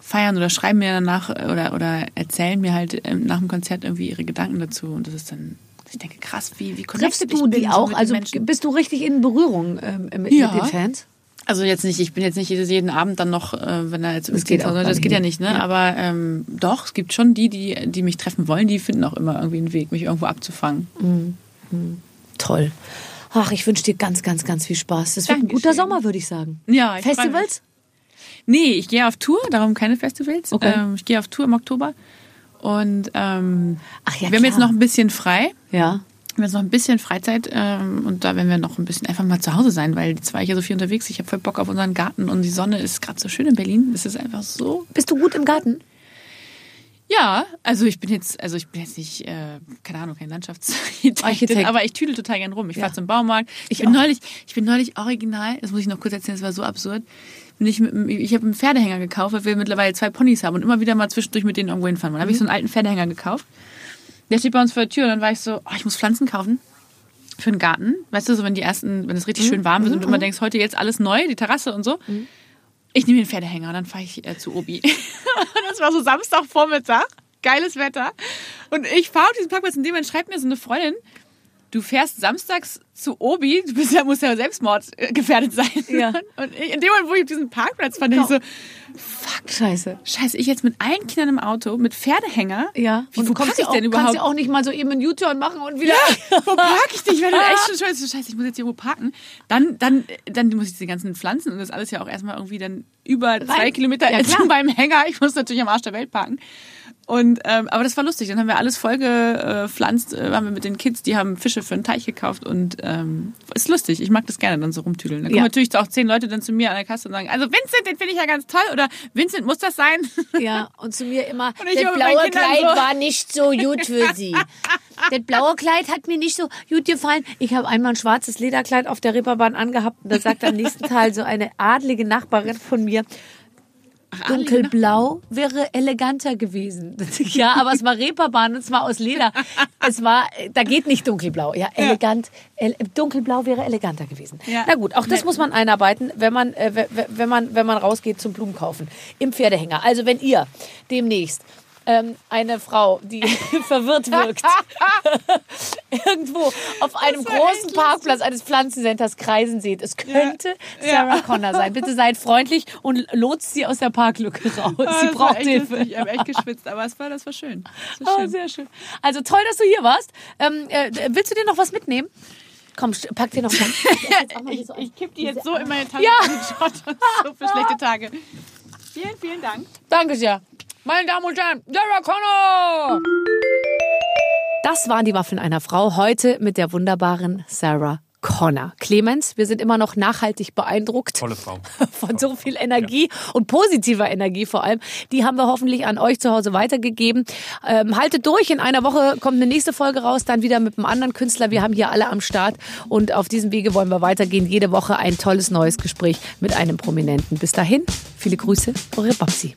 feiern oder schreiben mir danach oder, oder erzählen mir halt ähm, nach dem Konzert irgendwie ihre Gedanken dazu und das ist dann, ich denke, krass, wie, wie Triffst connected du ich bin die so auch? Also bist du richtig in Berührung ähm, mit, Ja. mit den Fans? Also jetzt nicht, ich bin jetzt nicht jeden Abend dann noch, äh, wenn er jetzt Das geht auch das geht ja nicht. ne? Ja. Aber ähm, doch, es gibt schon die, die, die mich treffen wollen, die finden auch immer irgendwie einen Weg, mich irgendwo abzufangen. Toll. Ach, ich wünsche dir ganz, ganz, ganz viel Spaß. Das wird ein Dankeschön. guter Sommer, würde ich sagen. Ja, ich Festivals? Nee, ich gehe auf Tour, darum keine Festivals. Okay. Ähm, ich gehe auf Tour im Oktober. Und ähm, Ach ja, wir haben jetzt klar. noch ein bisschen frei. Ja. Wir haben jetzt noch ein bisschen Freizeit ähm, und da werden wir noch ein bisschen einfach mal zu Hause sein, weil jetzt war ich ja so viel unterwegs. Ich habe voll Bock auf unseren Garten und die Sonne ist gerade so schön in Berlin. Es ist einfach so. Bist du gut im Garten? Ja, also ich bin jetzt, also ich bin jetzt nicht, äh, keine Ahnung, kein Landschaftsarchitekt, Architekt. aber ich tüdel total gern rum. Ich Ja. fahr zum Baumarkt. Ich, Ich bin auch. neulich, ich bin neulich original, das muss ich noch kurz erzählen, das war so absurd. Bin ich mit, ich habe einen Pferdehänger gekauft, weil wir mittlerweile zwei Ponys haben und immer wieder mal zwischendurch mit denen irgendwo hinfahren. Dann habe ich so einen alten Pferdehänger gekauft Der steht bei uns vor der Tür und dann war ich so, oh, ich muss Pflanzen kaufen für den Garten. Weißt du, so wenn die ersten, wenn es richtig schön warm wird und du immer denkst, heute jetzt alles neu, die Terrasse und so. Ich nehme den Pferdehänger dann fahre ich äh, zu Obi. das war so Samstagvormittag, geiles Wetter. Und ich fahre auf diesen Parkplatz und dem Moment schreibt mir so eine Freundin, du fährst samstags zu Obi, du bist ja, musst ja Selbstmord äh, gefährdet sein. Ja. Und ich, in dem Moment, wo ich diesen Parkplatz fand, ich so, Scheiße. scheiße, ich jetzt mit allen Kindern im Auto, mit Pferdehänger. Ja. Wie, und wo park ich ja auch, denn überhaupt? kannst ja auch nicht mal so eben einen U-Turn machen und wieder. wo park ich dich? Wenn du echt schon scheiße, scheiße, ich muss jetzt hier irgendwo parken. Dann, dann, dann muss ich diese ganzen Pflanzen und das alles ja auch erstmal irgendwie dann über zwei Kilometer Ja, beim Hänger. Ich muss natürlich am Arsch der Welt parken. Und, ähm, aber das war lustig. Dann haben wir alles vollgepflanzt, äh, haben wir mit den Kids, die haben Fische für einen Teich gekauft und ähm, ist lustig. Ich mag das gerne dann so rumtüdeln. Dann kommen Ja. natürlich auch zehn Leute dann zu mir an der Kasse und sagen, also Vincent, den finde ich ja ganz toll oder Vincent, muss das sein? Ja, und zu mir immer, Und ich das blaue Kleid so. war nicht so gut für sie. Das blaue Kleid hat mir nicht so gut gefallen. Ich habe einmal ein schwarzes Lederkleid auf der Reeperbahn angehabt und da sagt am nächsten Teil so eine adlige Nachbarin von mir, Dunkelblau wäre eleganter gewesen. Ja, aber es war Reeperbahn und zwar aus Leder. Es war, da geht nicht dunkelblau. Ja, elegant. El, dunkelblau wäre eleganter gewesen. Ja. Na gut, auch das muss man einarbeiten, wenn man, äh, wenn man, wenn man rausgeht zum Blumenkaufen. Im Pferdehänger. Also wenn ihr demnächst ähm, eine Frau, die verwirrt wirkt, irgendwo auf einem großen Parkplatz eines Pflanzencenters kreisen seht. Es könnte Sarah Connor sein. Bitte seid freundlich und lotst sie aus der Parklücke raus. sie Das braucht echt Hilfe. Ich habe echt geschwitzt, aber es war, das war schön. Das war Oh, schön. sehr schön. Also toll, dass du hier warst. Ähm, äh, willst du dir noch was mitnehmen? Komm, pack dir noch mal. Ich, ich kipp die jetzt so in meine Tasche. Ja. Shot. So für schlechte Tage. Vielen, vielen Dank. Danke sehr. Meine Damen und Herren, Sarah Connor! Das waren die Waffeln einer Frau. Heute mit der wunderbaren Sarah Connor. Clemens, wir sind immer noch nachhaltig beeindruckt Tolle Frau. von so viel Energie und positiver Energie vor allem. Die haben wir hoffentlich an euch zu Hause weitergegeben. Ähm, haltet durch, in einer Woche kommt eine nächste Folge raus, dann wieder mit einem anderen Künstler. Wir haben hier alle am Start und auf diesem Wege wollen wir weitergehen. Jede Woche ein tolles neues Gespräch mit einem Prominenten. Bis dahin, viele Grüße, eure Babsi.